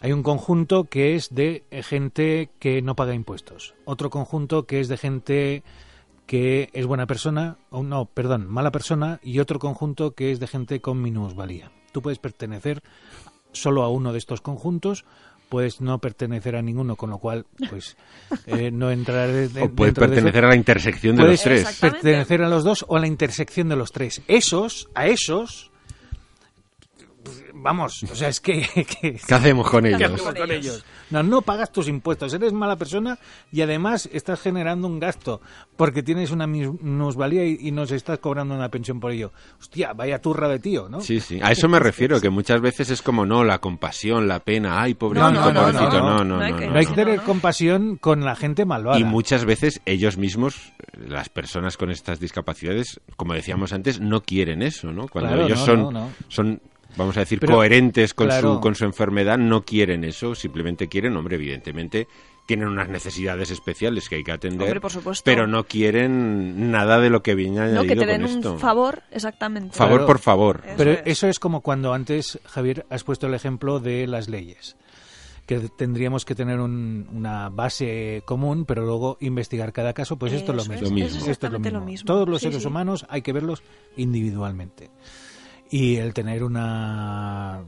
Hay un conjunto que es de gente que no paga impuestos. Otro conjunto que es de gente que es buena persona, o no, perdón, mala persona, y otro conjunto que es de gente con minusvalía. Tú puedes pertenecer solo a uno de estos conjuntos, puedes no pertenecer a ninguno, con lo cual, pues, eh, no entrar de- O puede dentro de pertenecer a la intersección de Puedes los tres. Pertenecer a los dos o a la intersección de los tres. Esos, a esos, vamos, o sea, es que... que- ¿Qué hacemos con ¿qué ellos? hacemos con ellos? No, no pagas tus impuestos, eres mala persona y además estás generando un gasto porque tienes una minusvalía y, y nos estás cobrando una pensión por ello. Hostia, vaya turra de tío, ¿no? Sí, sí. A eso me refiero, que muchas veces es como, no, la compasión, la pena, ay, pobrecito, No, no, no, pobrecito. no, No, no. no, No hay no, que- no, No hay que no. tener compasión con la gente malvada. Y muchas veces ellos mismos, las personas con estas discapacidades, como decíamos antes, no quieren eso, ¿no? Cuando Claro, ellos no, son, no, no. son, vamos a decir, Pero, coherentes con, claro. su, con su enfermedad, no quieren eso, simplemente quieren, hombre, evidentemente, tienen unas necesidades especiales que hay que atender, Hombre, por supuesto. pero no quieren nada de lo que viene añadido No, que te den con un favor, exactamente. Favor Claro. por favor. Eso Pero es. eso es como cuando antes, Javier, has puesto el ejemplo de las leyes. Que tendríamos que tener un- una base común, pero luego investigar cada caso, pues esto es lo mismo. Lo mismo. es Esto es lo mismo. lo mismo. Todos los Sí, seres sí. humanos hay que verlos individualmente. Y el tener una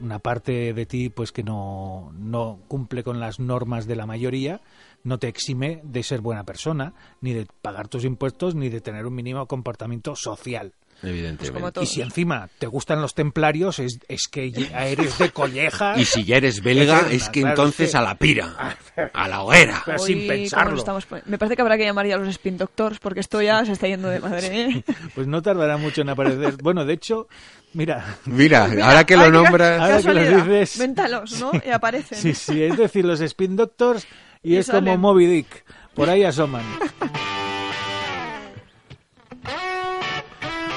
una parte de ti pues que no, no cumple con las normas de la mayoría no te exime de ser buena persona, ni de pagar tus impuestos, ni de tener un mínimo comportamiento social. Evidentemente. como todo. Y si encima te gustan los templarios, es, es que ya eres de colleja. Y si ya eres belga, Eterna, es que claro, entonces es que- a la pira, a la hoguera. Pero sin cómo pensarlo. estamos. Me parece que habrá que llamar ya a los spin doctors porque esto ya se está yendo de madre. ¿eh? Pues no tardará mucho en aparecer. Bueno, de hecho, mira, Mira, ahora que lo nombras... Ahora que lo dices- Méntalos, ¿no? Y aparecen. sí, sí, es decir, los Spin Doctors y, Y es como salen. Moby Dick. Por ahí asoman.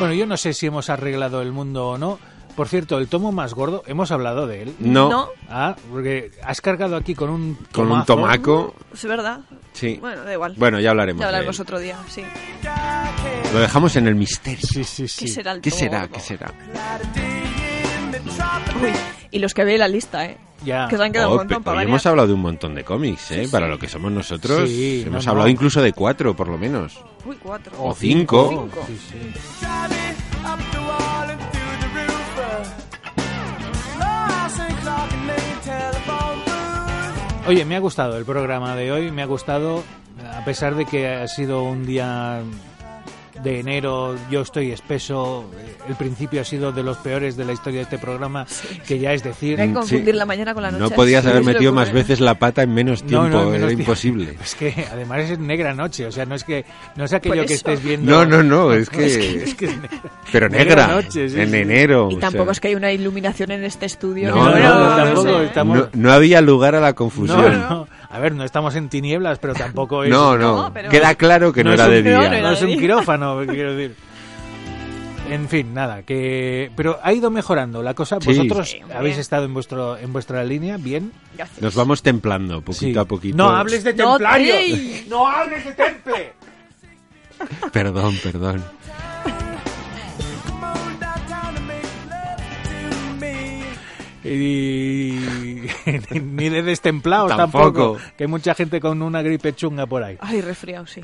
Bueno, yo no sé si hemos arreglado el mundo o no. Por cierto, el tomo más gordo, hemos hablado de él. No, No. Ah, porque has cargado aquí con un con un tomaco... Es verdad. Sí. Bueno, da igual. Bueno, ya hablaremos ya de hablaremos él. otro día, sí. Lo dejamos en el misterio. Sí, sí, sí. ¿Qué será el ¿Qué tomo será? gordo? ¿Qué será? Uy, y los que veis la lista, ¿eh? Ya. Que se han quedado Oh, un montón para hemos hablado de un montón de cómics, ¿eh? Sí, Para sí. lo que somos nosotros. Sí, hemos no, hablado no. incluso de cuatro, por lo menos. Uy, cuatro. O cinco. Oye, me ha gustado el programa de hoy, me ha gustado, a pesar de que ha sido un día de enero, yo estoy espeso, eh, el principio ha sido de los peores de la historia de este programa, que ya es decir... Hay que confundir sí. la mañana con la noche. No podías Sí, haber metido más veces la pata en menos No, tiempo, no, menos era tiempo. imposible. Es que además es negra noche, o sea, no es que no es aquello que estés viendo... No, no, no, es que... es que es negra. Pero Negra negra, noche, sí, en enero. Y o tampoco sea, es que hay una iluminación en este estudio. No, tampoco estamos- había lugar a la No, confusión. A ver, no estamos en tinieblas, pero tampoco es... No, no, No, pero- queda claro que no, era de día. no era No es un día. quirófano, quiero decir. En fin, nada, que pero ha ido mejorando la cosa. Sí. Vosotros Sí, habéis estado en vuestro en vuestra línea, bien. Gracias. Nos vamos templando poquito Sí. a poquito. No hables de ey. No hables de temple. Perdón, perdón. Y ni de destemplados Tampoco. tampoco. Que hay mucha gente con una gripe chunga por ahí. Ay, resfriado, sí.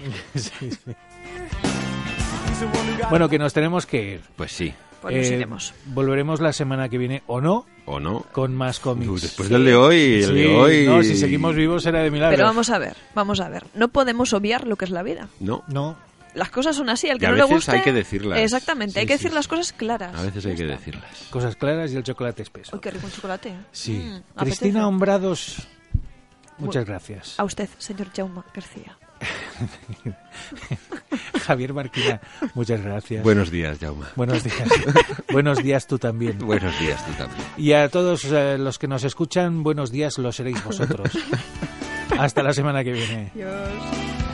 Bueno, que nos tenemos que ir. Pues sí, Pues nos Eh, iremos. Volveremos la semana que viene o no o no. con más cómics. Después del de hoy, el Sí, de hoy. no, si seguimos vivos será de milagro. Pero vamos a ver, vamos a ver. No podemos obviar lo que es la vida. No, No, las cosas son así. Al Y que a no le veces guste. hay que decirlas. Exactamente, hay Sí, que sí, decir las sí. cosas claras. A veces hay que decirlas. Cosas claras y el chocolate espeso. Uy, qué rico un chocolate. Sí. Mm. Cristina Hombrados, muchas gracias. A usted, señor Jaume García. Javier Marquina, muchas gracias. Buenos días, Jauma. Buenos días. buenos días tú también. Buenos días, tú también. Y a todos eh, los que nos escuchan, buenos días lo seréis vosotros. Hasta la semana que viene. I